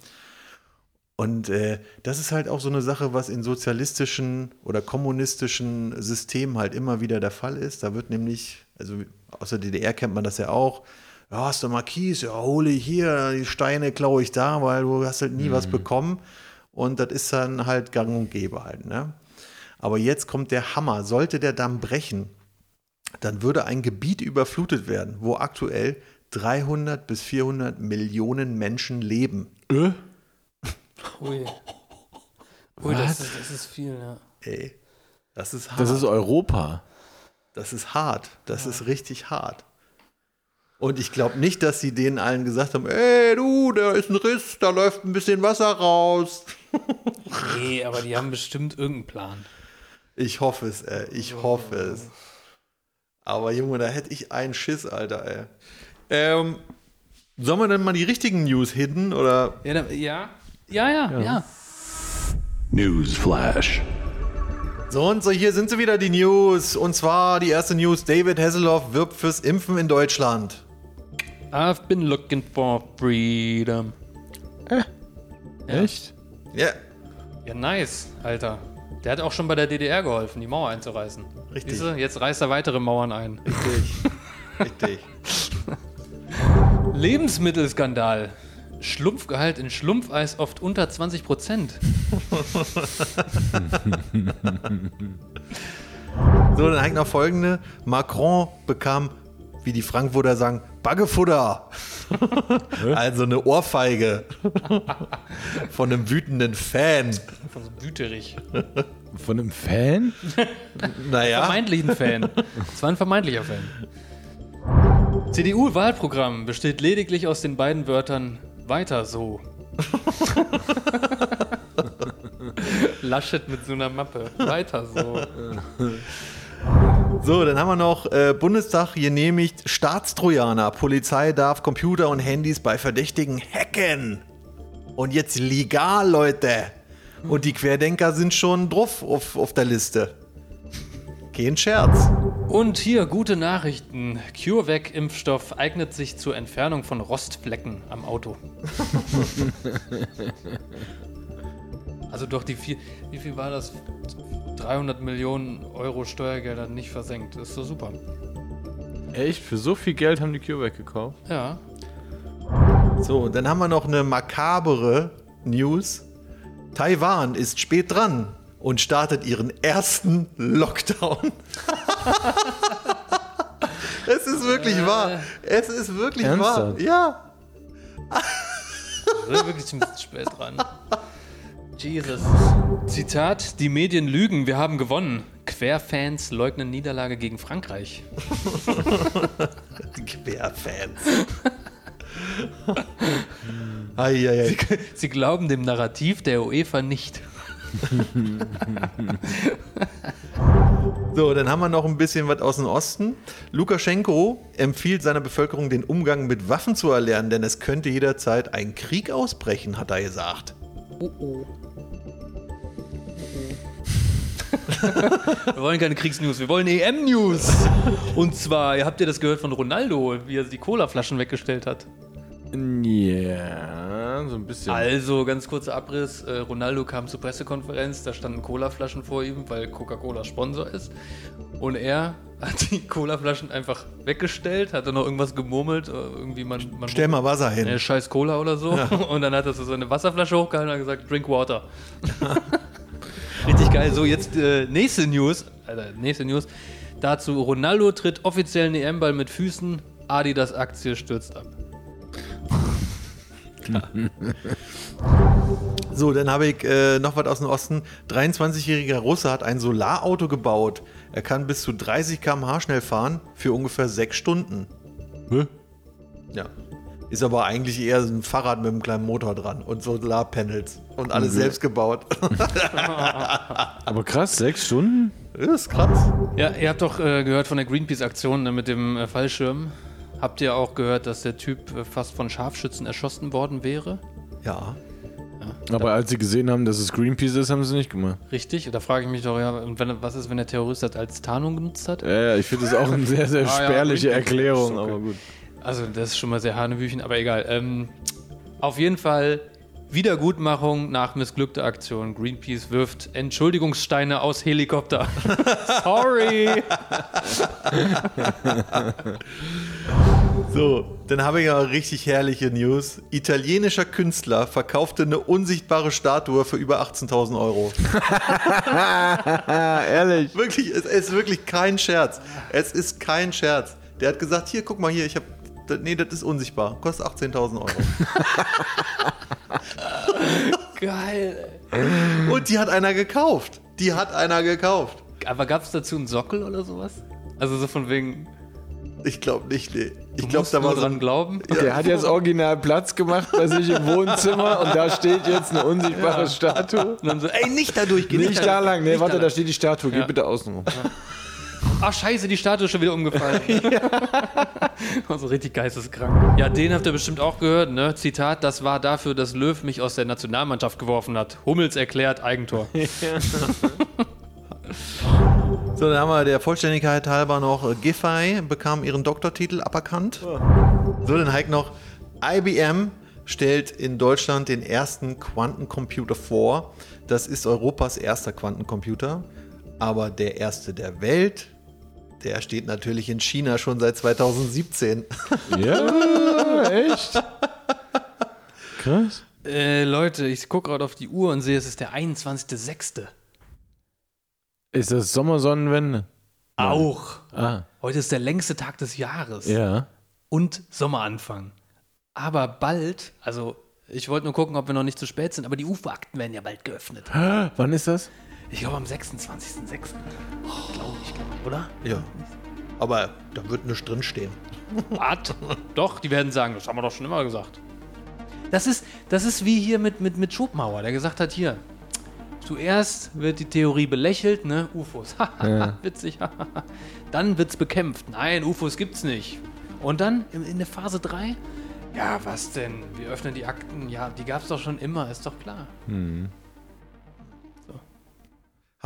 Und äh, das ist halt auch so eine Sache, was in sozialistischen oder kommunistischen Systemen halt immer wieder der Fall ist. Da wird nämlich, also aus der DDR kennt man das ja auch, ja, hast du mal Kies, ja, hole ich hier, die Steine klaue ich da, weil du hast halt nie was bekommen. Und das ist dann halt gang und gäbe halt, ne? Aber jetzt kommt der Hammer. Sollte der Damm brechen, dann würde ein Gebiet überflutet werden, wo aktuell 300 bis 400 Millionen Menschen leben. Äh? Ui. Ui, das ist, das ist viel, ja. Ey, das ist hart. Das ist Europa. Das ist hart. Das ist richtig hart. Und ich glaube nicht, dass sie denen allen gesagt haben, ey du, da ist ein Riss, da läuft ein bisschen Wasser raus. Nee, aber die haben bestimmt irgendeinen Plan. Ich hoffe es, ey. Ich hoffe es. Aber Junge, da hätte ich einen Schiss, Alter, ey. Ähm, sollen wir denn mal die richtigen News hidden oder? Ja, da, ja. Ja, ja, ja. Newsflash. So und so, hier sind sie wieder, die News. Und zwar die erste News, David Hasselhoff wirbt fürs Impfen in Deutschland. I've been looking for freedom. Echt? Ja, Ja, nice, Alter. Der hat auch schon bei der DDR geholfen, die Mauer einzureißen. Richtig. Siehst du, jetzt reißt er weitere Mauern ein. richtig. richtig. Lebensmittelskandal. Schlumpfgehalt in Schlumpfeis oft unter 20 Prozent. So, dann hängt noch folgende. Macron bekam, wie die Frankfurter sagen, Baggefutter. also eine Ohrfeige. Von einem wütenden Fan. Von so Wüterich. Von einem Fan? Naja. Vermeintlichen Fan. Es war ein vermeintlicher Fan. CDU-Wahlprogramm besteht lediglich aus den beiden Wörtern weiter so. Laschet mit so einer Mappe. Weiter so. So, dann haben wir noch äh, Bundestag genehmigt Staatstrojaner. Polizei darf Computer und Handys bei Verdächtigen hacken. Und jetzt legal, Leute. Und die Querdenker sind schon drauf auf, auf der Liste. Kein Scherz. Und hier gute Nachrichten. CureVac-Impfstoff eignet sich zur Entfernung von Rostflecken am Auto. also doch die viel, wie viel war das? 300 Millionen Euro Steuergelder nicht versenkt. Das ist so super. Echt? Für so viel Geld haben die CureVac gekauft? Ja. So, und dann haben wir noch eine makabere News. Taiwan ist spät dran und startet ihren ersten Lockdown. es ist wirklich wahr. Es ist wirklich wahr. Ernsthaft? Ja. Wir sind wirklich ein bisschen spät dran. Jesus. Zitat: Die Medien lügen, wir haben gewonnen. Querfans leugnen Niederlage gegen Frankreich. Querfans. Eieiei. Sie glauben dem Narrativ der UEFA nicht. So, dann haben wir noch ein bisschen was aus dem Osten. Lukaschenko empfiehlt seiner Bevölkerung, den Umgang mit Waffen zu erlernen, denn es könnte jederzeit ein Krieg ausbrechen, hat er gesagt. Oh oh. wir wollen keine Kriegsnews, wir wollen EM-News. Und zwar, habt ihr das gehört von Ronaldo, wie er die Colaflaschen weggestellt hat. Ja, so ein bisschen. Also, ganz kurzer Abriss. Äh, Ronaldo kam zur Pressekonferenz, da standen Colaflaschen vor ihm, weil Coca-Cola Sponsor ist. Und er hat die Colaflaschen einfach weggestellt, hat dann noch irgendwas gemurmelt. äh, Irgendwie man, man Stell mal Wasser hin. Äh, scheiß Cola oder so. Und dann hat er so eine Wasserflasche hochgehalten und hat gesagt, drink water. Richtig geil. So, jetzt äh, nächste News. Alter, nächste News. Dazu, Ronaldo tritt offiziellen EM-Ball mit Füßen. Adidas Aktie stürzt ab. So, dann habe ich äh, noch was aus dem Osten. 23-jähriger Russe hat ein Solarauto gebaut. Er kann bis zu 30 km/h schnell fahren für ungefähr 6 Stunden. Hä? Ja. Ist aber eigentlich eher so ein Fahrrad mit einem kleinen Motor dran und Solarpanels und alles selbst gebaut. Aber krass, sechs Stunden? das ist krass. Ja, ihr habt doch äh, gehört von der Greenpeace-Aktion ne, mit dem äh, Fallschirm. Habt ihr auch gehört, dass der Typ äh, fast von Scharfschützen erschossen worden wäre? Ja. Aber als sie gesehen haben, dass es Greenpeace ist, haben sie es nicht gemacht. Richtig? Da frage ich mich doch, ja, und wenn, was ist, wenn der Terrorist das als Tarnung genutzt hat? Ja, ja, ich finde das auch eine sehr, sehr Ah, ja, spärliche Greenpeace, Erklärung, okay. aber gut. Also, das ist schon mal sehr hanebüchen, aber egal. Ähm, auf jeden Fall Wiedergutmachung nach missglückter Aktion. Greenpeace wirft Entschuldigungssteine aus Helikopter. Sorry. So, dann habe ich ja richtig herrliche News. Italienischer Künstler verkaufte eine unsichtbare Statue für über 18.000 Euro. Ehrlich. Wirklich, es ist wirklich kein Scherz. Es ist kein Scherz. Der hat gesagt, hier, guck mal hier, ich habe, nee, das ist unsichtbar. Kostet 18.000 Euro. Geil. Und die hat einer gekauft. Die hat einer gekauft. Aber gab es dazu einen Sockel oder sowas? Also so von wegen, Ich glaube nicht, nee. Ich glaube, da war so dran ein, glauben. Der hat jetzt original Platz gemacht bei sich im Wohnzimmer und da steht jetzt eine unsichtbare Statue. Und dann so, ey, nicht da durchgehen. Nicht da lang, nee, nicht warte, da da steht die Statue, geh Ja. bitte außen rum. Ach scheiße, die Statue ist schon wieder umgefallen. also richtig geisteskrank. Ja, den habt ihr bestimmt auch gehört, ne? Zitat, das war dafür, dass Löw mich aus der Nationalmannschaft geworfen hat. Hummels erklärt Eigentor. so, dann haben wir der Vollständigkeit halber noch äh, Giffey bekam ihren Doktortitel aberkannt. So, dann halt noch IBM stellt in Deutschland den ersten Quantencomputer vor. Das ist Europas erster Quantencomputer, aber der erste der Welt. Der steht natürlich in China schon seit 2017. Ja, echt? Krass. Äh, Leute, ich gucke gerade auf die Uhr und sehe, es ist der 21.06. Ist das Sommersonnenwende? Auch. Ah, Heute ist der längste Tag des Jahres. ja. Und Sommeranfang. Aber bald, also ich wollte nur gucken, ob wir noch nicht zu spät sind, aber die UFO-Akten werden ja bald geöffnet. Wann ist das? Ich glaube am 26.06. Glaube ich, glaub, ich, oder? Ja. Aber da wird nichts drinstehen. Was? Doch, die werden sagen, das haben wir doch schon immer gesagt. Das ist, das ist wie hier mit, mit, mit Schopenhauer, der gesagt hat, hier, Zuerst wird die Theorie belächelt, ne? UFOs. Witzig. dann wird's bekämpft. Nein, UFOs gibt's nicht. Und dann in, in der Phase 3, ja, was denn? Wir öffnen die Akten. Ja, die gab's doch schon immer, ist doch klar.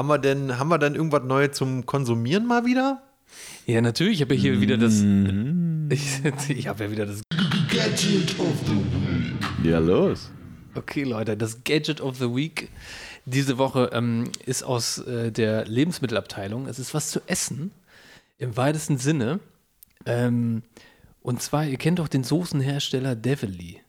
Haben wir denn, haben wir denn irgendwas Neues zum Konsumieren mal wieder? Ja, natürlich. Ich habe ja hier wieder das. Ich, ich habe ja wieder das. Ja, los. Okay, Leute, das Gadget of the Week diese Woche ähm, ist aus äh, der Lebensmittelabteilung. Es ist was zu essen im weitesten Sinne. Ähm, und zwar, ihr kennt doch den Soßenhersteller Devilly.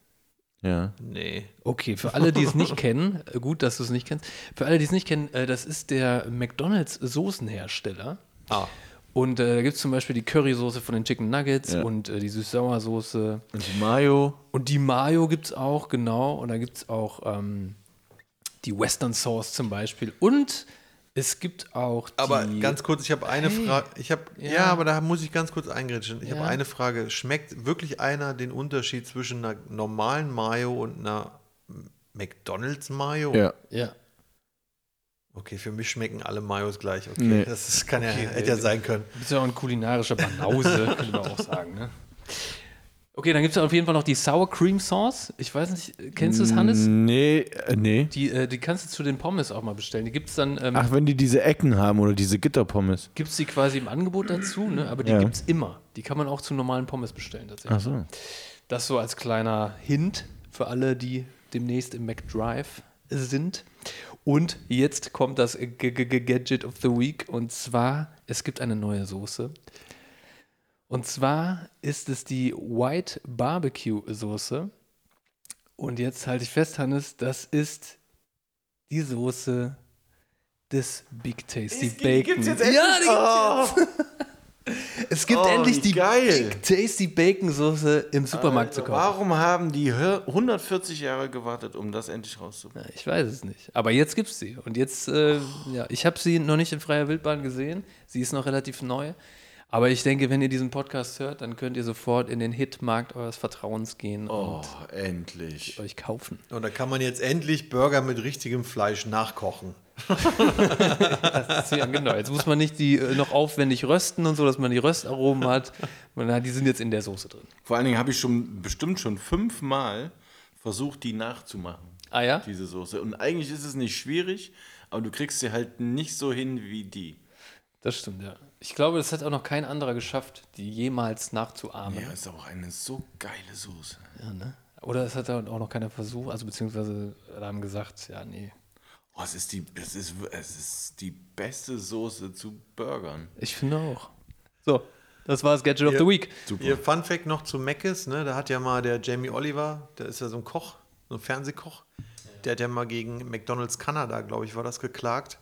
Ja. Nee. Okay, für alle, die es nicht kennen, äh, gut, dass du es nicht kennst. Für alle, die es nicht kennen, äh, das ist der McDonalds Soßenhersteller. Ah. Und äh, da gibt es zum Beispiel die Currysoße von den Chicken Nuggets Ja. und äh, die Süß-Sauer-Soße. Und die Mayo. Und die Mayo gibt es auch, genau. Und da gibt es auch ähm, die Western Sauce zum Beispiel. Und es gibt auch die. Aber ganz kurz, ich habe eine Hey. Frage. Ich habe ja. Ja. aber da muss ich ganz kurz eingrätschen. Ich Ja. habe eine Frage. Schmeckt wirklich einer den Unterschied zwischen einer normalen Mayo und einer McDonald's Mayo? Ja. Ja. Okay, für mich schmecken alle Mayos gleich. Okay, Nee. das ist, kann ja, Okay, hätte ja sein können. Du bist ja auch ein kulinarischer Banause, könnte man auch sagen, ne? Okay, dann gibt es auf jeden Fall noch die Sour Cream Sauce. Ich weiß nicht, kennst du es, Hannes? Nee, äh, nee. Die, äh, die kannst du zu den Pommes auch mal bestellen. Die gibt es dann, ähm, Ach, wenn die diese Ecken haben oder diese Gitterpommes. gibt es die quasi im Angebot dazu, ne? aber die Ja. gibt es immer. Die kann man auch zu normalen Pommes bestellen tatsächlich. Ach so. Das so als kleiner Hint für alle, die demnächst im McDrive sind. Und jetzt kommt das G -G -G Gadget of the Week. Und zwar, es gibt eine neue Soße. Und zwar ist es die White Barbecue Soße. Und jetzt halte ich fest, Hannes, das ist die Soße des Big Tasty Bacon. ja, die gibt's jetzt. Es gibt Oh, endlich die geil. Big Tasty Bacon Soße im Supermarkt zu kaufen. Warum haben die hör- 140 Jahre gewartet, um das endlich rauszubringen? Ja, ich weiß es nicht. Aber jetzt gibt's sie. Und jetzt, äh, ja, ich habe sie noch nicht in freier Wildbahn gesehen. Sie ist noch relativ neu. Aber ich denke, wenn ihr diesen Podcast hört, dann könnt ihr sofort in den Hitmarkt eures Vertrauens gehen Oh, endlich. und euch kaufen. Und da kann man jetzt endlich Burger mit richtigem Fleisch nachkochen. Ja, genau. Jetzt muss man nicht die äh, noch aufwendig rösten und so, dass man die Röstaromen hat- die sind jetzt in der Soße drin. Vor allen Dingen habe ich schon bestimmt schon fünfmal versucht, die nachzumachen. Ah ja? Diese Soße. Und eigentlich ist es nicht schwierig, aber du kriegst sie halt nicht so hin wie die. Das stimmt, ja. Ich glaube, das hat auch noch kein anderer geschafft, die jemals nachzuahmen. Ja, ist auch eine so geile Soße. Ja, ne? Oder es hat auch noch keiner versucht, also beziehungsweise haben gesagt, ja, nee. Oh, es ist die, es ist, es ist die beste Soße zu Burgern. Ich finde auch. So, das war das Gadget of the Week. Super. Ihr Fun Fact noch zu Mc's, ne? Da hat ja mal der Jamie Oliver, der ist ja so ein Koch, so ein Fernsehkoch, der hat ja mal gegen McDonalds Kanada, glaube ich, war das geklagt,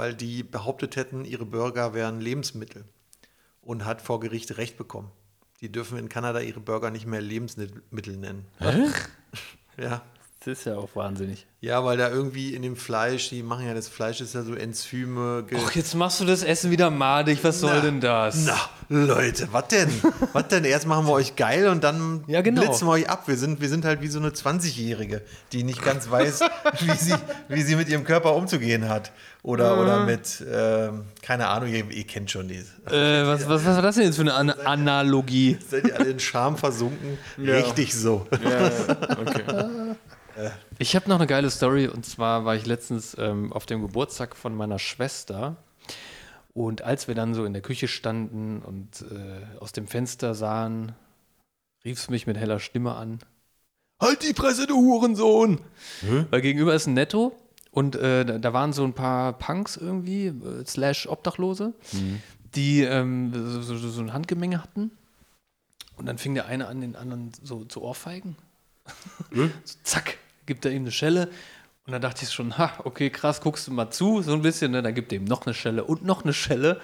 weil die behauptet hätten, ihre Burger wären Lebensmittel und hat vor Gericht Recht bekommen. Die dürfen in Kanada ihre Burger nicht mehr Lebensmittel nennen. Ja. Das ist ja auch wahnsinnig. Ja, weil da irgendwie in dem Fleisch, die machen ja das Fleisch ist ja so Enzyme. Ach, jetzt machst du das Essen wieder madig. Was soll Na, denn das? Na, Leute, was denn? was denn? Erst machen wir euch geil und dann Ja, genau. blitzen wir euch ab. Wir sind, wir sind halt wie so eine 20-Jährige, die nicht ganz weiß, wie sie, wie sie mit ihrem Körper umzugehen hat. Oder, oder mit, ähm, keine Ahnung, ihr, ihr kennt schon die. Äh, was, was, was war das denn jetzt für eine An Analogie? Seid ihr alle in Scham versunken? Richtig so. Okay. Ich habe noch eine geile Story und zwar war ich letztens ähm, auf dem Geburtstag von meiner Schwester und als wir dann so in der Küche standen und äh, aus dem Fenster sahen, rief es mich mit heller Stimme an. Halt die Presse, du Hurensohn! Weil gegenüber ist ein Netto und äh, da, waren so ein paar Punks irgendwie, äh, slash Obdachlose, die ähm, so, so, so ein Handgemenge hatten. Und dann fing der eine an, den anderen so zu ohrfeigen. so, zack, gibt er ihm eine Schelle. Und dann dachte ich schon, ha, okay, krass, guckst du mal zu, so ein bisschen. Ne? Dann gibt er ihm noch eine Schelle und noch eine Schelle.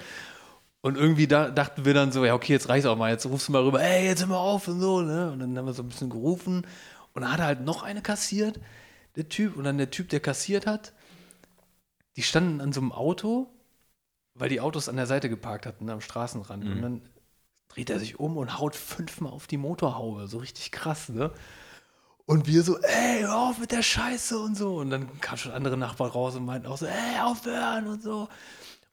Und irgendwie da, dachten wir dann so, ja, okay, jetzt reicht's auch mal, jetzt rufst du mal rüber, ey, jetzt hör mal auf und so. Ne? Und dann haben wir so ein bisschen gerufen. Und dann hat er halt noch eine kassiert, der Typ. Und dann der Typ, der kassiert hat, die standen an so einem Auto, weil die Autos an der Seite geparkt hatten, am Straßenrand. Und dann dreht er sich um und haut fünfmal auf die Motorhaube. So richtig krass, ne? Und wir so, ey, hör auf mit der Scheiße und so. Und dann kamen schon andere Nachbarn raus und meinten auch so, ey, aufhören und so.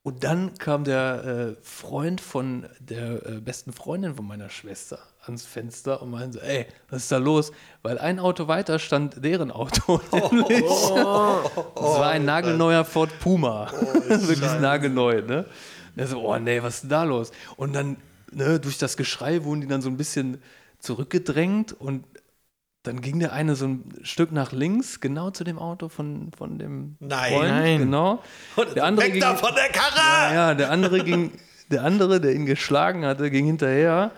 Und dann kam der äh, Freund von der äh, besten Freundin von meiner Schwester ans Fenster und meinte so, ey, was ist da los? Weil ein Auto weiter stand deren Auto. nämlich. Es war ein nagelneuer Ford Puma. Wirklich nagelneu, ne? Und er so, oh nee, was ist denn da los? Und dann, ne, durch das Geschrei wurden die dann so ein bisschen zurückgedrängt und dann ging der eine so ein Stück nach links, genau zu dem Auto von, von dem Nein. Freund, Nein. genau. Der andere Weg ging, da von der Karre! ja, der andere ging, der andere, der ihn geschlagen hatte, ging hinterher.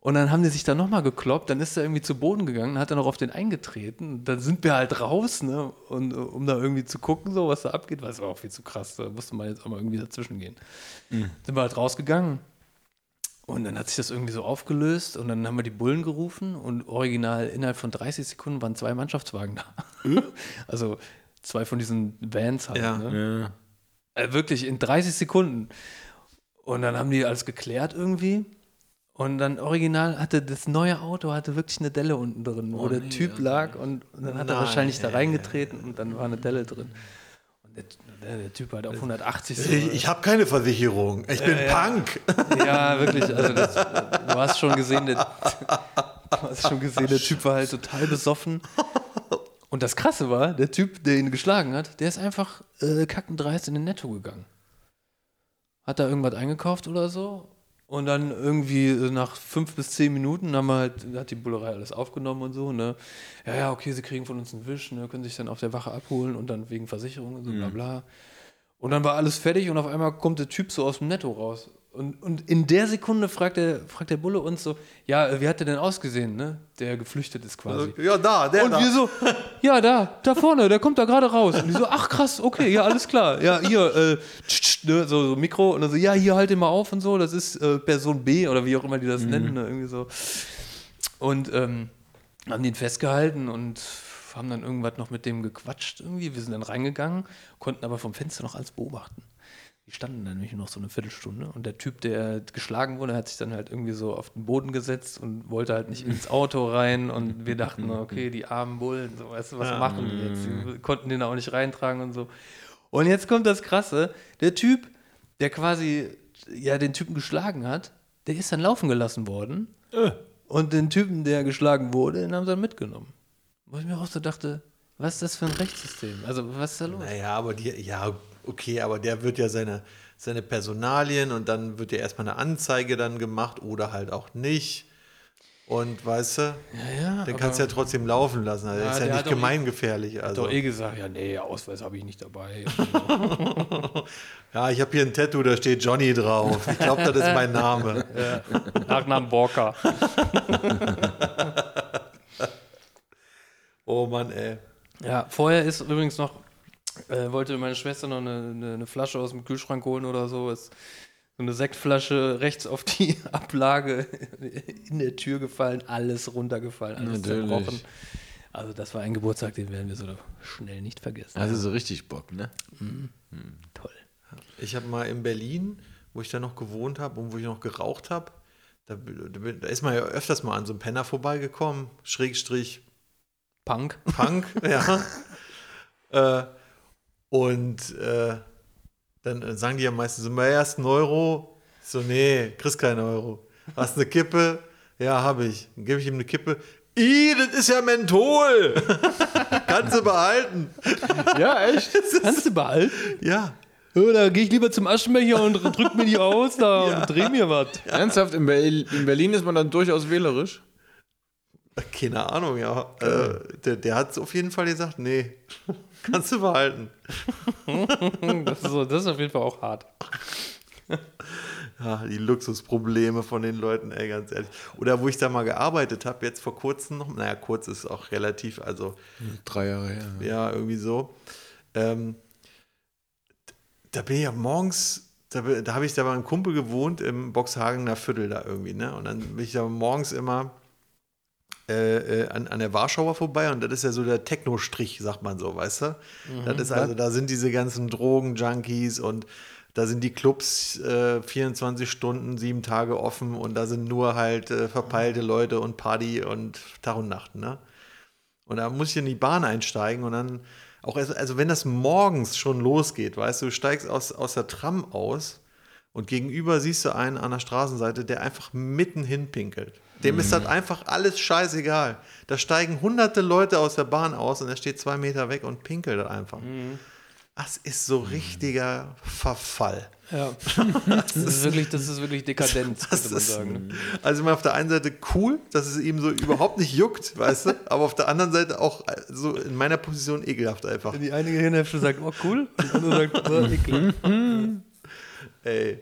Und dann haben die sich da nochmal gekloppt, dann ist er irgendwie zu Boden gegangen, hat er noch auf den eingetreten. Dann sind wir halt raus, ne, und, um da irgendwie zu gucken, so, was da abgeht, weil es war auch viel zu krass, da musste man jetzt auch mal irgendwie dazwischen gehen. Sind wir halt rausgegangen. Und dann hat sich das irgendwie so aufgelöst und dann haben wir die Bullen gerufen und original innerhalb von 30 Sekunden waren zwei Mannschaftswagen da. also zwei von diesen Vans halt. Ja. Ne? Äh, wirklich in 30 Sekunden. Und dann haben die alles geklärt irgendwie. Und dann original hatte das neue Auto hatte wirklich eine Delle unten drin, wo der Typ lag und, und dann hat er Nein, wahrscheinlich da ey. reingetreten und dann war eine Delle drin. Der, der, Typ hat auf 180 so, Ich, ich habe keine Versicherung. Ich bin Punk. Ja, wirklich. Also das, du hast schon gesehen, der, du hast schon gesehen, der Typ war halt total besoffen. Und das Krasse war, der Typ, der ihn geschlagen hat, der ist einfach äh, kackendreist in den Netto gegangen. Hat da irgendwas eingekauft oder so. Und dann irgendwie nach fünf bis zehn Minuten haben wir halt, hat die Bullerei alles aufgenommen und so, ne? Ja, ja, okay, sie kriegen von uns einen Wisch, ne? Können sich dann auf der Wache abholen und dann wegen Versicherung und so, bla bla. Und dann war alles fertig und auf einmal kommt der Typ so aus dem Netto raus. Und, und in der Sekunde fragt der, fragt der Bulle uns so, ja, äh, wie hat der denn ausgesehen, ne? Der geflüchtet ist quasi. Ja, da, der Und da. wir so, ja, da, da vorne, der kommt da gerade raus. Und die so, ach krass, okay, ja, alles klar. Ja, hier, äh, tsch, tsch, ne, so, so Mikro. Und dann so, ja, hier, halt den mal auf und so. Das ist äh, Person B oder wie auch immer die das nennen, ne, irgendwie so. Und ähm, haben den festgehalten und haben dann irgendwas noch mit dem gequatscht irgendwie. Wir sind dann reingegangen, konnten aber vom Fenster noch alles beobachten. Die standen dann nämlich noch so eine Viertelstunde und der Typ, der geschlagen wurde, hat sich dann halt irgendwie so auf den Boden gesetzt und wollte halt nicht ins Auto rein und wir dachten, okay, die armen Bullen, so weißt du, was machen die jetzt? Die konnten den auch nicht reintragen und so. Und jetzt kommt das Krasse, der Typ, der quasi ja den Typen geschlagen hat, der ist dann laufen gelassen worden und den Typen, der geschlagen wurde, den haben sie dann mitgenommen. Wo ich mir auch so dachte, was ist das für ein Rechtssystem? Also was ist da los? Naja, aber die, ja, okay, aber der wird ja seine, seine Personalien und dann wird ja erstmal eine Anzeige dann gemacht oder halt auch nicht. Und weißt du, Ja, ja, den aber- kannst du ja trotzdem laufen lassen. Also Ja, ist ja nicht eh- gemeingefährlich. Hat Also. doch eh gesagt, ja, nee, Ausweis habe ich nicht dabei. Ja, ich habe hier ein Tattoo, da steht Johnny drauf. Ich glaube, das ist mein Name. Nachnamen Borka. Oh Mann, ey. Ja, vorher ist übrigens noch, äh, wollte meine Schwester noch eine, eine, eine Flasche aus dem Kühlschrank holen oder so. Ist so eine Sektflasche rechts auf die Ablage in der Tür gefallen, alles runtergefallen, alles Natürlich. zerbrochen. Also das war ein Geburtstag, den werden wir so schnell nicht vergessen. Also so richtig Bock, ne? Toll. Ich habe mal in Berlin, wo ich da noch gewohnt habe und wo ich noch geraucht habe, da, da ist man ja öfters mal an so einem Penner vorbeigekommen, Schrägstrich Punk. Punk, ja. Äh, und äh, dann sagen die ja meistens so, mal erst einen Euro. Ich so, nee, kriegst keinen Euro. Hast eine Kippe? Ja, habe ich. Dann gebe ich ihm eine Kippe. Ih, das ist ja Menthol! Kannst du behalten. Ja, echt? Kannst du behalten? Ja. Ja, da gehe ich lieber zum Aschenbecher und drück mir die aus da und dreh mir was. Ernsthaft, in, Berlin, in Berlin ist man dann durchaus wählerisch. Keine Ahnung, ja. Äh, der der hat auf jeden Fall gesagt, nee, kannst du behalten. Das ist, so, das ist auf jeden Fall auch hart. Ja, die Luxusprobleme von den Leuten, ey, ganz ehrlich. Oder wo ich da mal gearbeitet habe, jetzt vor kurzem noch, naja, kurz ist auch relativ, also Drei Jahre her. ja, irgendwie so. Ähm, da bin ich ja morgens, da, da habe ich da bei einem Kumpel gewohnt im Boxhagener Viertel da irgendwie, ne? Und dann bin ich da morgens immer äh, äh, an, an der Warschauer vorbei und das ist ja so der Techno-Strich, sagt man so, weißt du? Das ist also, da sind diese ganzen Drogen-Junkies und da sind die Clubs äh, 24 Stunden, sieben Tage offen und da sind nur halt äh, verpeilte Leute und Party und Tag und Nacht, ne? Und da muss ich in die Bahn einsteigen und dann auch, also, also wenn das morgens schon losgeht, weißt du, du steigst aus, aus der Tram aus und gegenüber siehst du einen an der Straßenseite, der einfach mitten hinpinkelt. Dem ist das einfach alles scheißegal. Da steigen hunderte Leute aus der Bahn aus und er steht zwei Meter weg und pinkelt einfach. Das ist so richtiger Verfall. Ja. Das ist wirklich, das ist wirklich Dekadenz, Das könnte man ist, sagen. also auf der einen Seite cool, dass es ihm so überhaupt nicht juckt, weißt du, aber auf der anderen Seite auch äh, so in meiner Position ekelhaft einfach. Die eine Gehirnhälfte sagt, oh cool, und die andere sagt, oh, eklig. Ey.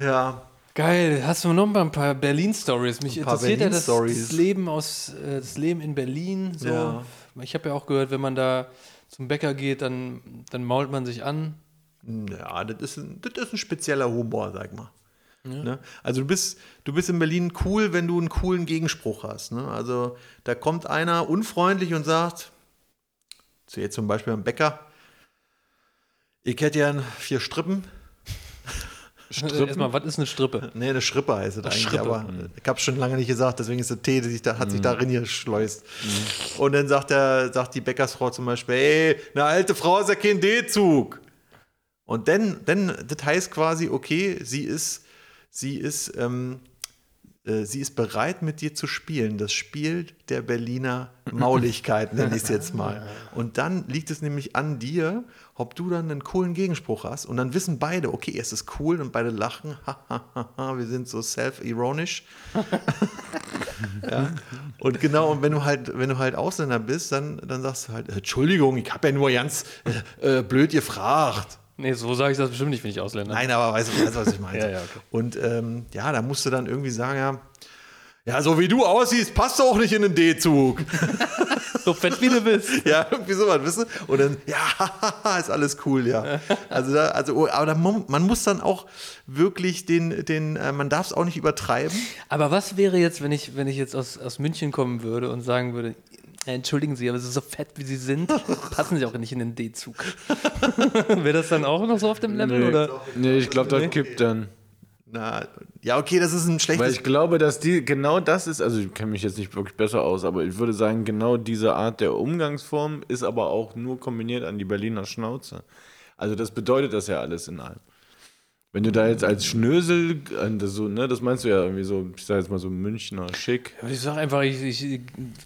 Ja, Geil, hast du noch mal ein paar Berlin-Stories? Mich interessiert ja das, das Leben aus äh, das Leben in Berlin. So. Ja. Ich habe ja auch gehört, wenn man da zum Bäcker geht, dann, dann mault man sich an. ja, das ist, ein, das ist ein spezieller Humor, sag mal. Ne? Also du bist, du bist in Berlin cool, wenn du einen coolen Gegenspruch hast. Ne? Also da kommt einer unfreundlich und sagt, zu jetzt zum Beispiel am Bäcker, ich hätte gern vier Strippen. Äh, Erstmal, was ist eine Strippe? Nee, eine Schrippe heißt es eigentlich, Schrippe. aber ich habe schon lange nicht gesagt, deswegen ist der Tee, der sich da, hat sich darin geschleust. Und dann sagt, der, sagt die Bäckersfrau zum Beispiel, ey, eine alte Frau ist ja kein D-Zug. Und dann, dann, das heißt quasi, okay, sie ist, sie ist, ähm, äh, sie ist bereit, mit dir zu spielen. Das Spiel der Berliner Mauligkeit, nenne ich es jetzt mal. Und dann liegt es nämlich an dir, ob du dann einen coolen Gegenspruch hast. Und dann wissen beide, okay, es ist cool und beide lachen. Wir sind so self-ironisch. ja. Und genau, und wenn du halt, wenn du halt Ausländer bist, dann, dann sagst du halt, Entschuldigung, ich habe ja nur ganz äh, äh, blöd gefragt. Nee, so sage ich das bestimmt nicht, wenn ich Ausländer Nein, aber weißt du, weißt, du, was ich meine? Ja, ja, okay. Und ähm, ja, da musst du dann irgendwie sagen, ja, ja, so wie du aussiehst, passt du auch nicht in den D-Zug. So fett wie du bist. ja, irgendwie sowas, weißt du? Und dann, ja, ist alles cool, ja. Also, da, also oh, aber da, man muss dann auch wirklich den, den äh, man darf es auch nicht übertreiben. Aber was wäre jetzt, wenn ich, wenn ich jetzt aus, aus München kommen würde und sagen würde, entschuldigen Sie, aber so fett, wie Sie sind, passen Sie auch nicht in den D-Zug. wäre das dann auch noch so auf dem Level? Nee, Oder? nee ich glaube, das kippt dann. Na, ja, okay, das ist ein Weil schlechtes. ich glaube, dass die genau das ist, also ich kenne mich jetzt nicht wirklich besser aus, aber ich würde sagen, genau diese Art der Umgangsform ist aber auch nur kombiniert an die Berliner Schnauze. Also das bedeutet das ja alles in allem. Wenn du da jetzt als Schnösel, das, so, ne, das meinst du ja irgendwie so, ich sag jetzt mal so Münchner schick. Aber Ich sag einfach, ich, ich, ich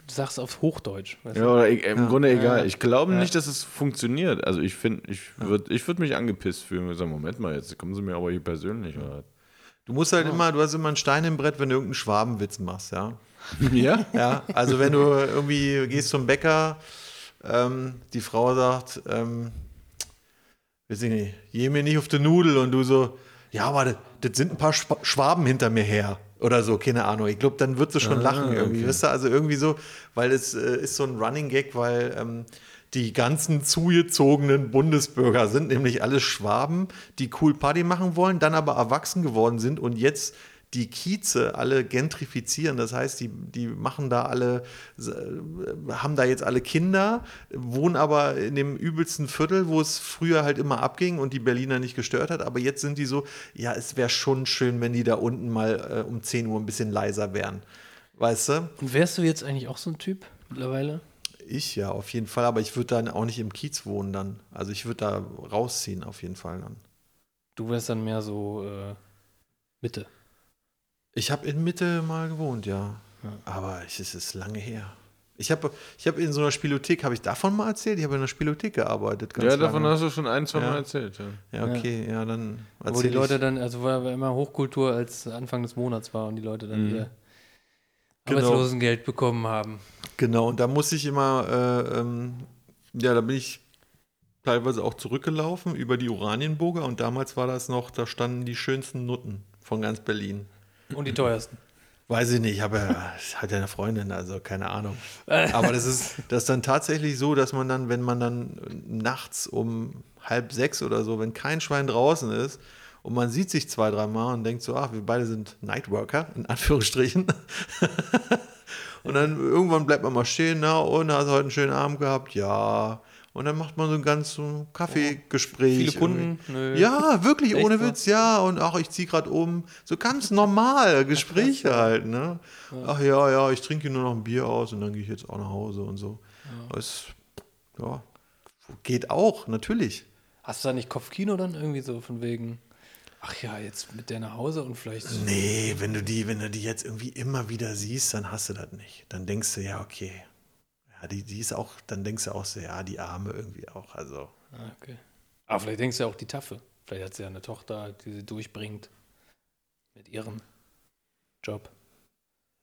sag's auf Hochdeutsch. Ja, oder ich, im Grunde egal. Ich glaube nicht, dass es funktioniert. Also ich finde, ich würde ich würd mich angepisst fühlen und sagen, Moment mal, jetzt kommen sie mir aber hier persönlich. Oder? Du musst halt immer, du hast immer einen Stein im Brett, wenn du irgendeinen Schwabenwitz machst, ja. Ja? Ja, also wenn du irgendwie gehst zum Bäcker, ähm, die Frau sagt, ähm, weiß ich nicht, geh mir nicht auf die Nudel und du so, ja, aber das, das sind ein paar Schwa- Schwaben hinter mir her oder so, keine Ahnung. Ich glaube, dann wird sie schon lachen irgendwie, weißt du, also irgendwie so, weil es äh, ist so ein Running Gag, weil ähm, die ganzen zugezogenen Bundesbürger sind nämlich alles Schwaben, die cool Party machen wollen, dann aber erwachsen geworden sind und jetzt die Kieze alle gentrifizieren. Das heißt, die, die machen da alle, äh, haben da jetzt alle Kinder, wohnen aber in dem übelsten Viertel, wo es früher halt immer abging und die Berliner nicht gestört hat. Aber jetzt sind die so, ja, es wäre schon schön, wenn die da unten mal äh, um 10 Uhr ein bisschen leiser wären. Weißt du? Und wärst du jetzt eigentlich auch so ein Typ mittlerweile? Ich ja, auf jeden Fall. Aber ich würde dann auch nicht im Kiez wohnen dann. Also ich würde da rausziehen, auf jeden Fall dann. Du wärst dann mehr so äh, Mitte. Ich habe in Mitte mal gewohnt, ja. Aber ich, es ist lange her. Ich habe ich hab in so einer Spielothek, habe ich davon mal erzählt? Ich habe in einer Spielothek gearbeitet. Ganz Ja, davon lange. hast du schon ein, zwei Ja. Mal erzählt. Ja. Ja, okay, ja, dann Wo die Leute ich. dann, also war immer Hochkultur, als Anfang des Monats war und die Leute dann ihr Genau. Arbeitslosengeld bekommen haben. Genau, und da muss ich immer, äh, ähm, ja, da bin ich teilweise auch zurückgelaufen über die Oranienburger und damals war das noch, da standen die schönsten Nutten von ganz Berlin. Und die teuersten. Weiß ich nicht, ich hatte ja eine Freundin, also keine Ahnung. Aber das ist, das ist dann tatsächlich so, dass man dann, wenn man dann nachts um halb sechs oder so, wenn kein Schwein draußen ist und man sieht sich zwei, dreimal und denkt so, ach, wir beide sind Nightworker, in Anführungsstrichen. und dann irgendwann bleibt man mal stehen, na, und hast du heute einen schönen Abend gehabt? Ja. Und dann macht man so ein ganz so Kaffeegespräch. Viele Kunden? Nö. Ja, wirklich, Echt ohne? Witz, ja. Und ach, ich ziehe gerade um. So ganz normal Gespräche halt, ne? Ach ja, ja, ich trinke nur noch ein Bier aus und dann gehe ich jetzt auch nach Hause und so. Das, ja, geht auch, natürlich. Hast du da nicht Kopfkino dann irgendwie so von wegen, ach ja, jetzt mit der nach Hause und vielleicht. Nee, wenn du die, wenn du die jetzt irgendwie immer wieder siehst, dann hast du das nicht. Dann denkst du, ja, okay. Ja, die, die ist auch, dann denkst du auch so, ja, die Arme irgendwie auch. Also, Ah, okay. Aber vielleicht denkst du ja auch die Taffe. Vielleicht hat sie ja eine Tochter, die sie durchbringt mit ihrem Job.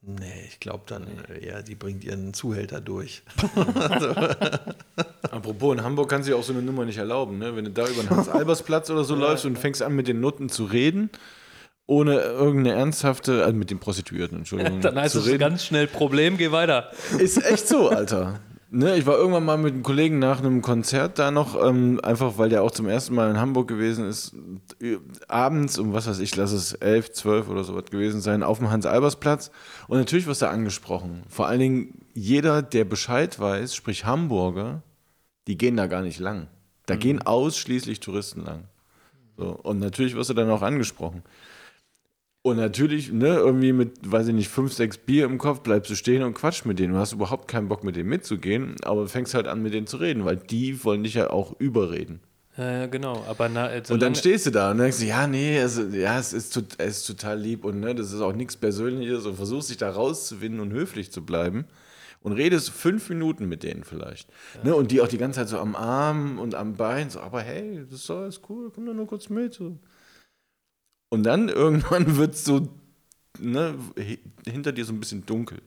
Nee, ich glaube dann eher, die bringt ihren Zuhälter durch. Apropos, in Hamburg kannst du dir auch so eine Nummer nicht erlauben, ne? Wenn du da über den Hans-Albers-Platz oder so läufst und fängst an, mit den Nutten zu reden, ohne irgendeine ernsthafte, also mit den Prostituierten, Entschuldigung, Dann heißt zu es reden. ganz schnell Problem, geh weiter. Ist echt so, Alter. Ne, ich war irgendwann mal mit einem Kollegen nach einem Konzert da noch, ähm, einfach weil der auch zum ersten Mal in Hamburg gewesen ist, abends um was weiß ich, lass es elf, zwölf oder sowas gewesen sein, auf dem Hans-Albers-Platz. Und natürlich wirst du angesprochen. Vor allen Dingen jeder, der Bescheid weiß, sprich Hamburger, die gehen da gar nicht lang. Da gehen ausschließlich Touristen lang. So, und natürlich wirst du dann auch angesprochen. Und natürlich, ne, irgendwie mit, weiß ich nicht, fünf, sechs Bier im Kopf bleibst du stehen und quatsch mit denen. Du hast überhaupt keinen Bock, mit denen mitzugehen, aber fängst halt an, mit denen zu reden, weil die wollen dich ja auch überreden. Ja, ja, genau. Aber na, äh, Und dann stehst du da und denkst, ja, nee, also, ja, es ist, es ist total lieb und ne, das ist auch nichts Persönliches und versuchst dich da rauszuwinden und höflich zu bleiben und redest fünf Minuten mit denen vielleicht. Ne, und die auch die ganze Zeit so am Arm und am Bein, so, aber hey, das ist alles cool, komm doch nur kurz mit. So. Und dann irgendwann wird es so ne, hi- hinter dir so ein bisschen dunkel.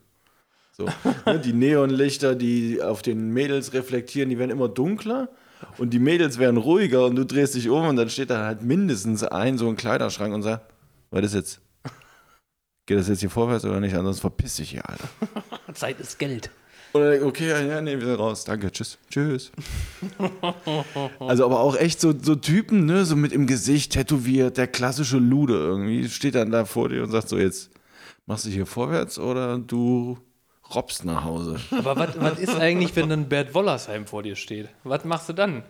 So, ne, die Neonlichter, die auf den Mädels reflektieren, die werden immer dunkler und die Mädels werden ruhiger und du drehst dich um und dann steht da halt mindestens ein so ein Kleiderschrank und sagt, was ist jetzt? Geht das jetzt hier vorwärts oder nicht? Ansonsten verpiss dich hier, Alter. Zeit ist Geld. Oder okay, ja, nee, wir sind raus. Danke, tschüss. Tschüss. also aber auch echt so, so Typen, ne, so mit im Gesicht tätowiert, der klassische Lude irgendwie, steht dann da vor dir und sagt so, jetzt machst du hier vorwärts oder du robbst nach Hause. Aber was ist eigentlich, wenn dann Bert Wollersheim vor dir steht? Was machst du dann?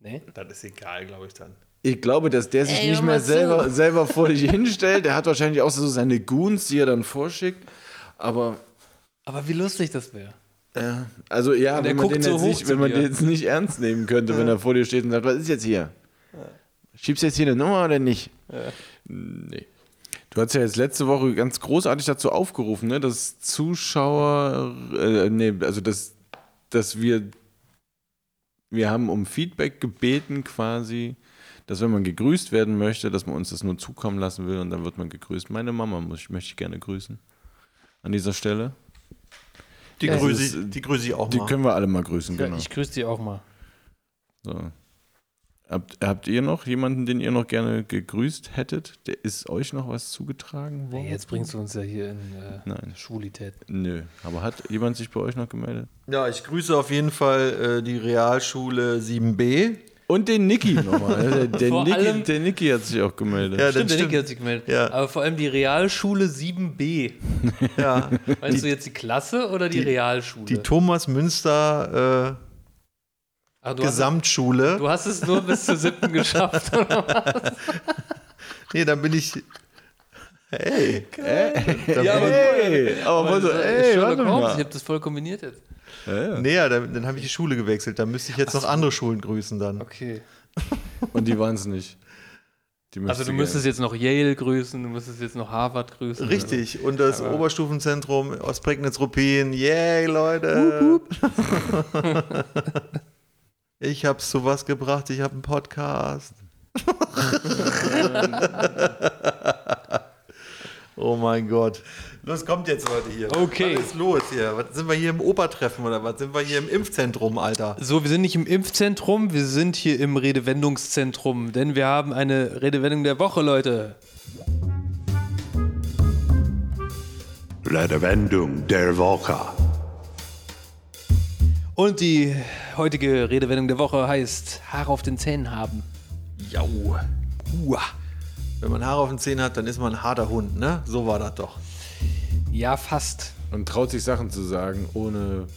Nee? Das ist egal, glaube ich dann. Ich glaube, dass der sich Ey, nicht mehr selber, selber vor dich hinstellt. Der hat wahrscheinlich auch so seine Goons, die er dann vorschickt. Aber Aber wie lustig das wäre. Ja, also ja, wenn man, guckt den so jetzt nicht, wenn man den jetzt nicht ernst nehmen könnte, wenn er vor dir steht und sagt, was ist jetzt hier? Schiebst du jetzt hier eine Nummer oder nicht? Nee. Du hast ja jetzt letzte Woche ganz großartig dazu aufgerufen, ne, dass Zuschauer, äh, nee, also dass, dass wir, wir haben um Feedback gebeten quasi, dass wenn man gegrüßt werden möchte, dass man uns das nur zukommen lassen will und dann wird man gegrüßt. Meine Mama muss, möchte ich gerne grüßen an dieser Stelle. Die, Ja, grüße, ist- die grüße ich auch Die mal. können wir alle mal grüßen, Ja, genau. Ich grüße dich auch mal. So. Habt, habt ihr noch jemanden, den ihr noch gerne gegrüßt hättet? Der ist euch noch was zugetragen worden? Hey, jetzt bringst du uns ja hier in äh, Nein. Schwulität. Nö. Aber hat jemand sich bei euch noch gemeldet? Ja, ich grüße auf jeden Fall äh, die Realschule 7b. Und den Niki nochmal. Der, der, Vor Niki, allem- der Niki hat sich auch gemeldet. Ja, Stimmt, der Niki hat sich gemeldet. Ja. Aber vor allem die Realschule 7b. Ja, Meinst du jetzt die Klasse oder die, Realschule? die Thomas Münster äh, Ach, du, hast, Gesamtschule. du hast es nur bis zur siebten geschafft. oder? Nee, dann bin ich. Hey. ja, aber Hey, aber aber so, ey, Sherlock warte Holmes, mal. ich habe das voll kombiniert jetzt. Nee, ja, dann, dann habe ich die Schule gewechselt. Dann müsste ich jetzt noch andere Schulen grüßen dann. Okay. Und die waren es nicht. Die Also du müsstest jetzt noch Yale grüßen, du müsstest jetzt noch Harvard grüßen. Richtig. Und das Oberstufenzentrum aus Prignitz-Ruppin. Yay, Leute. ich habe sowas gebracht. Ich habe einen Podcast. oh mein Gott. Los, kommt jetzt, Leute, hier. Okay. Was ist los hier? Was, sind wir hier im Opertreffen oder was? Sind wir hier im Impfzentrum, Alter? So, wir sind nicht im Impfzentrum, wir sind hier im Redewendungszentrum, denn wir haben eine Redewendung der Woche, Leute. Redewendung der Woche. Und die heutige Redewendung der Woche heißt Haare auf den Zähnen haben. Jau. Uah. Wenn man Haare auf den Zähnen hat, dann ist man ein harter Hund, ne? So war das doch. Ja, fast. Und traut sich Sachen zu sagen, ohne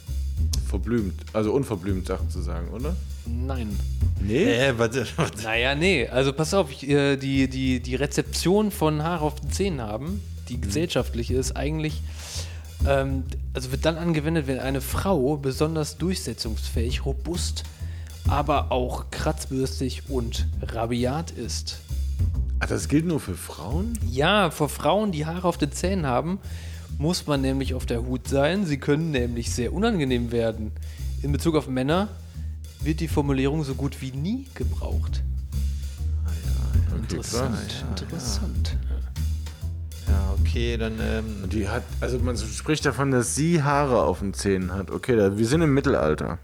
verblümt, also unverblümt Sachen zu sagen, oder? Nein. Nee? Äh, warte, warte. Naja, nee. Also pass auf, ich, äh, die, die, die Rezeption von Haare auf den Zähnen haben, die gesellschaftliche ist eigentlich, ähm, also wird dann angewendet, wenn eine Frau besonders durchsetzungsfähig, robust, aber auch kratzbürstig und rabiat ist. Ach, das gilt nur für Frauen? Ja, vor Frauen, die Haare auf den Zähnen haben, muss man nämlich auf der Hut sein. Sie können nämlich sehr unangenehm werden. In Bezug auf Männer wird die Formulierung so gut wie nie gebraucht. Interessant, interessant. Ja, okay, dann. Ähm, Die hat, also man spricht davon, dass sie Haare auf den Zähnen hat. Okay, da, wir sind im Mittelalter.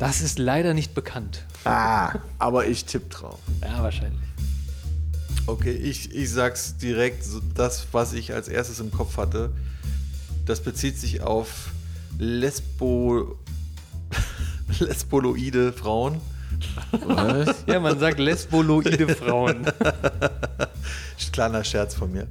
Das ist leider nicht bekannt. Ah, aber ich tipp drauf. Ja, wahrscheinlich. Okay, ich, ich sag's direkt, das, was ich als erstes im Kopf hatte, das bezieht sich auf Lesbo. Lesboloide Frauen. Was? Ja, man sagt lesboloide Frauen. Kleiner Scherz von mir.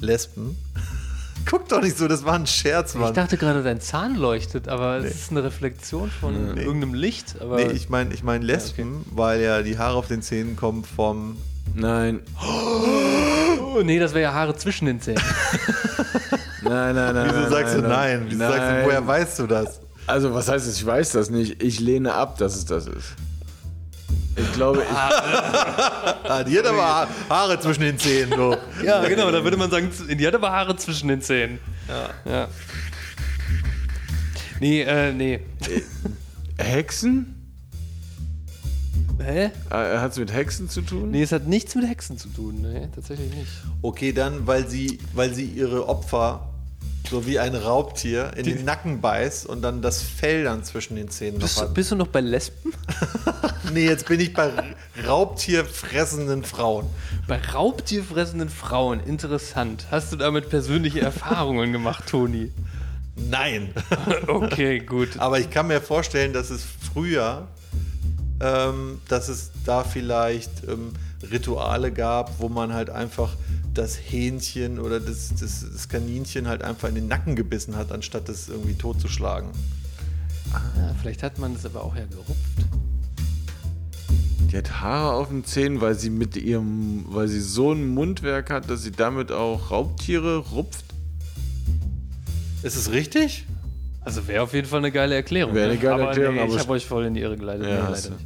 Lesben. Guck doch nicht so, das war ein Scherz, Ich Mann. dachte gerade, dein Zahn leuchtet, aber es ist eine Reflexion von irgendeinem Licht. Nee, ich meine ich mein Lesben, weil ja die Haare auf den Zähnen kommen vom. Nein. oh, nee, das wäre ja Haare zwischen den Zähnen. Nein, nein, nein. Wieso nein, sagst nein, du nein? Wieso sagst du, woher weißt du das? Also, was heißt es? Ich weiß das nicht. Ich lehne ab, dass es das ist. Ich glaube, ich, Ah, die hat aber Ha- Haare zwischen den Zähnen. So. ja, genau, da würde man sagen, die hat aber Haare zwischen den Zähnen. Ja. ja. Nee, äh, nee. Hexen? Hä? Hat es mit Hexen zu tun? Nee, es hat nichts mit Hexen zu tun. Nee, tatsächlich nicht. Okay, dann, weil sie, weil sie ihre Opfer so wie ein Raubtier in den Nacken beißt und dann das Fell dann zwischen den Zähnen noch Bist, hat. bist du noch bei Lesben? Nee, jetzt bin ich bei Raubtierfressenden Frauen. Bei raubtierfressenden Frauen. Interessant. Hast du damit persönliche Erfahrungen gemacht, Toni? Nein. Okay, gut. Aber ich kann mir vorstellen, dass es früher, ähm, dass es da vielleicht ähm, Rituale gab, wo man halt einfach das Hähnchen oder das, das, das Kaninchen halt einfach in den Nacken gebissen hat, anstatt es irgendwie totzuschlagen. Ja, vielleicht hat man das aber auch ja gerupft. Die hat Haare auf den Zähnen, weil sie mit ihrem, weil sie so ein Mundwerk hat, dass sie damit auch Raubtiere rupft. Ist es richtig? Also wäre auf jeden Fall eine geile Erklärung. Wäre eine ne? geile aber Erklärung, Nee, aber ich habe euch voll in die Irre geleitet. Ja, Nee,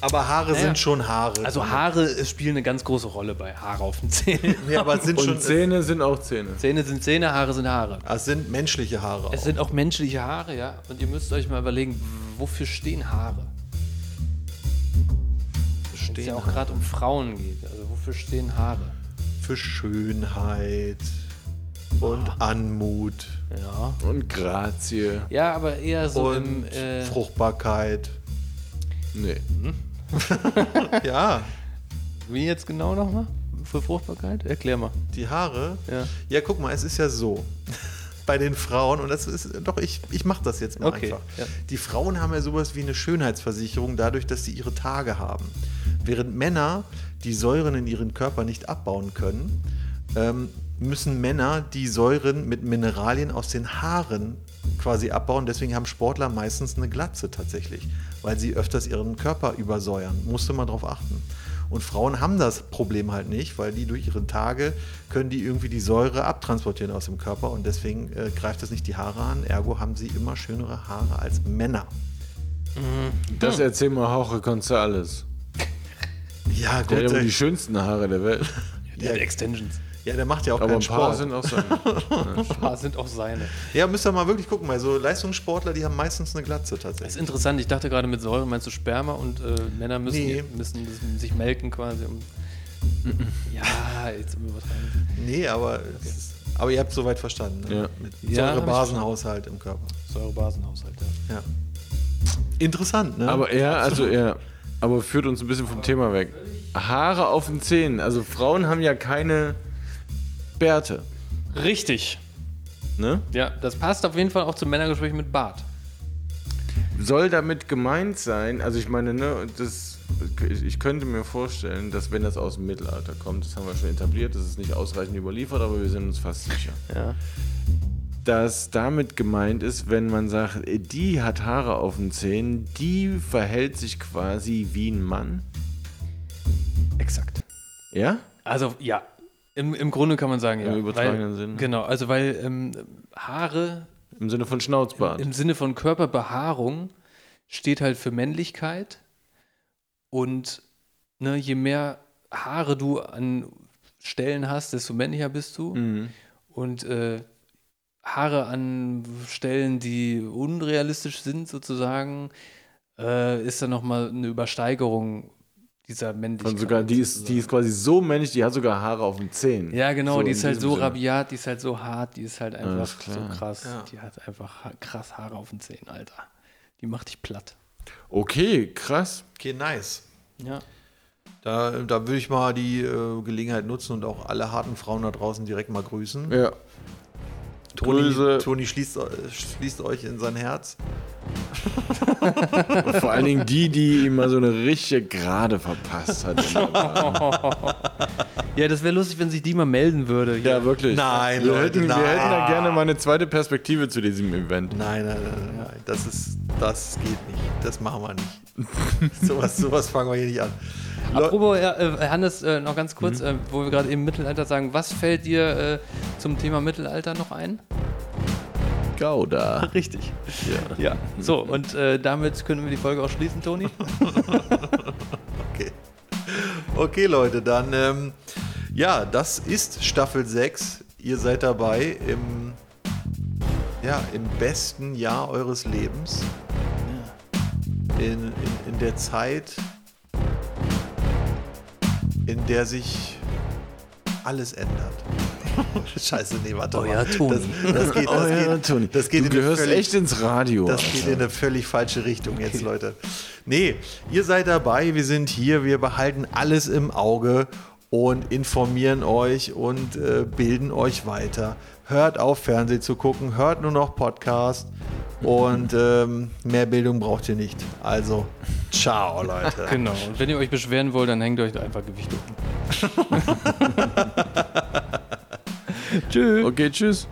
Aber Haare Naja. sind schon Haare. Also Haare spielen eine ganz große Rolle bei Haare auf den Zähnen. Ja, aber es sind schon Und Zähne sind auch Zähne. Zähne sind Zähne, Haare sind Haare. es sind menschliche Haare. Es auch. sind auch menschliche Haare, ja. Und ihr müsst euch mal überlegen, wofür stehen Haare? Wenn es ja auch gerade um Frauen geht. Also wofür stehen Haare? für Schönheit und Anmut Ja. Und Grazie. Ja, aber eher so und im. Äh, Fruchtbarkeit. Nee. Ja, wie jetzt genau nochmal? Für Fruchtbarkeit? Erklär mal. die Haare. Ja. Ja, guck mal, es ist ja so. Bei den Frauen, und das ist doch, ich, ich mache das jetzt mal Okay, einfach. ja. Die Frauen haben ja sowas wie eine Schönheitsversicherung dadurch, dass sie ihre Tage haben. Während Männer die Säuren in ihren Körper nicht abbauen können, ähm, müssen Männer die Säuren mit Mineralien aus den Haaren quasi abbauen. Deswegen haben Sportler meistens eine Glatze tatsächlich, weil sie öfters ihren Körper übersäuern. Musste man darauf achten. Und Frauen haben das Problem halt nicht, weil die durch ihre Tage können die irgendwie die Säure abtransportieren aus dem Körper und deswegen äh, greift das nicht die Haare an. Ergo haben sie immer schönere Haare als Männer. Das erzähl mal Hauche Gonzales. Ja, Der hat gut. äh, die schönsten Haare der Welt. Die hat Extensions. Ja, der macht ja auch Aber keinen ein paar Sport. sind auch seine. Ein paar sind auch seine. Ja, müsst ihr mal wirklich gucken, weil so Leistungssportler, die haben meistens eine Glatze Das ist tatsächlich. interessant. Ich dachte gerade mit Säure meinst du Sperma und äh, Männer müssen, Nee. müssen, müssen sich melken quasi. Um, ja, jetzt übertreiben. Nee, aber, es ist, aber ihr habt soweit verstanden. Ne? Ja. Mit Ja, Säurebasenhaushalt im Körper. Säurebasenhaushalt, ja. Ja. Interessant, ne? Aber er, also er, aber führt uns ein bisschen vom Thema weg. Haare auf den Zähnen. Also Frauen haben ja keine Bärte. Richtig. Ne? Ja, das passt auf jeden Fall auch zum Männergespräch mit Bart. Soll damit gemeint sein, also ich meine, ne, das, ich könnte mir vorstellen, dass wenn das aus dem Mittelalter kommt, das haben wir schon etabliert, das ist nicht ausreichend überliefert, aber wir sind uns fast sicher. Ja. dass damit gemeint ist, wenn man sagt, die hat Haare auf den Zähnen, die verhält sich quasi wie ein Mann. Exakt. Ja? Also ja, im, im Grunde kann man sagen, ja. Im übertragenen weil, Sinne. Genau, also weil ähm, Haare Im Sinne von Schnauzbart. im Sinne von Körperbehaarung steht halt für Männlichkeit und ne, je mehr Haare du an Stellen hast, desto männlicher bist du. Mhm. Und äh, Haare an Stellen, die unrealistisch sind, sozusagen, äh, ist dann nochmal eine Übersteigerung dieser Männlichkeit. Von sogar, die ist, die ist quasi so männlich, die hat sogar Haare auf den Zähnen. Ja, genau, So die ist halt so Sinne. rabiat, die ist halt so hart, die ist halt einfach Alles so krass. Ja. Die hat einfach krass Haare auf den Zähnen, Alter. Die macht dich platt. Okay, krass. Okay, nice. Ja. Da, da würde ich mal die äh, Gelegenheit nutzen und auch alle harten Frauen da draußen direkt mal grüßen. Ja. Toni, Grüße. Toni schließt, äh, schließt euch in sein Herz. Vor allen Dingen die, die ihm mal so eine richtige Gerade verpasst hat. Ja, das wäre lustig, wenn sich die mal melden würde. ja, wirklich. Nein, wir, Leute, hätten, wir nein. hätten da gerne mal eine zweite Perspektive zu diesem Event. Nein, nein, nein, nein. Das ist, das geht nicht. Das machen wir nicht. sowas, sowas fangen wir hier nicht an. Apropos, äh, Hannes, äh, noch ganz kurz, äh, wo wir gerade eben Mittelalter sagen, was fällt dir zum Thema Mittelalter noch ein? Gouda. Richtig. Ja. ja. So, und äh, damit können wir die Folge auch schließen, Toni. Okay. Okay, Leute, dann, ähm, ja, das ist Staffel 6. Ihr seid dabei im, ja, im besten Jahr eures Lebens. In, in, in der Zeit, in der sich alles ändert. Scheiße, nee, warte Euer mal. Toni. Das, das geht, das Oh ja, geht, Toni. das geht du in eine gehörst völlig- echt ins Radio. das geht in eine völlig falsche Richtung jetzt, Leute. Nee, ihr seid dabei, wir sind hier, wir behalten alles im Auge und informieren euch und äh, bilden euch weiter. Hört auf, Fernsehen zu gucken, hört nur noch Podcast und ähm, mehr Bildung braucht ihr nicht. Also, ciao, Leute. Genau. Und wenn ihr euch beschweren wollt, dann hängt euch da einfach Gewicht um. Tschüss. Okay, tschüss.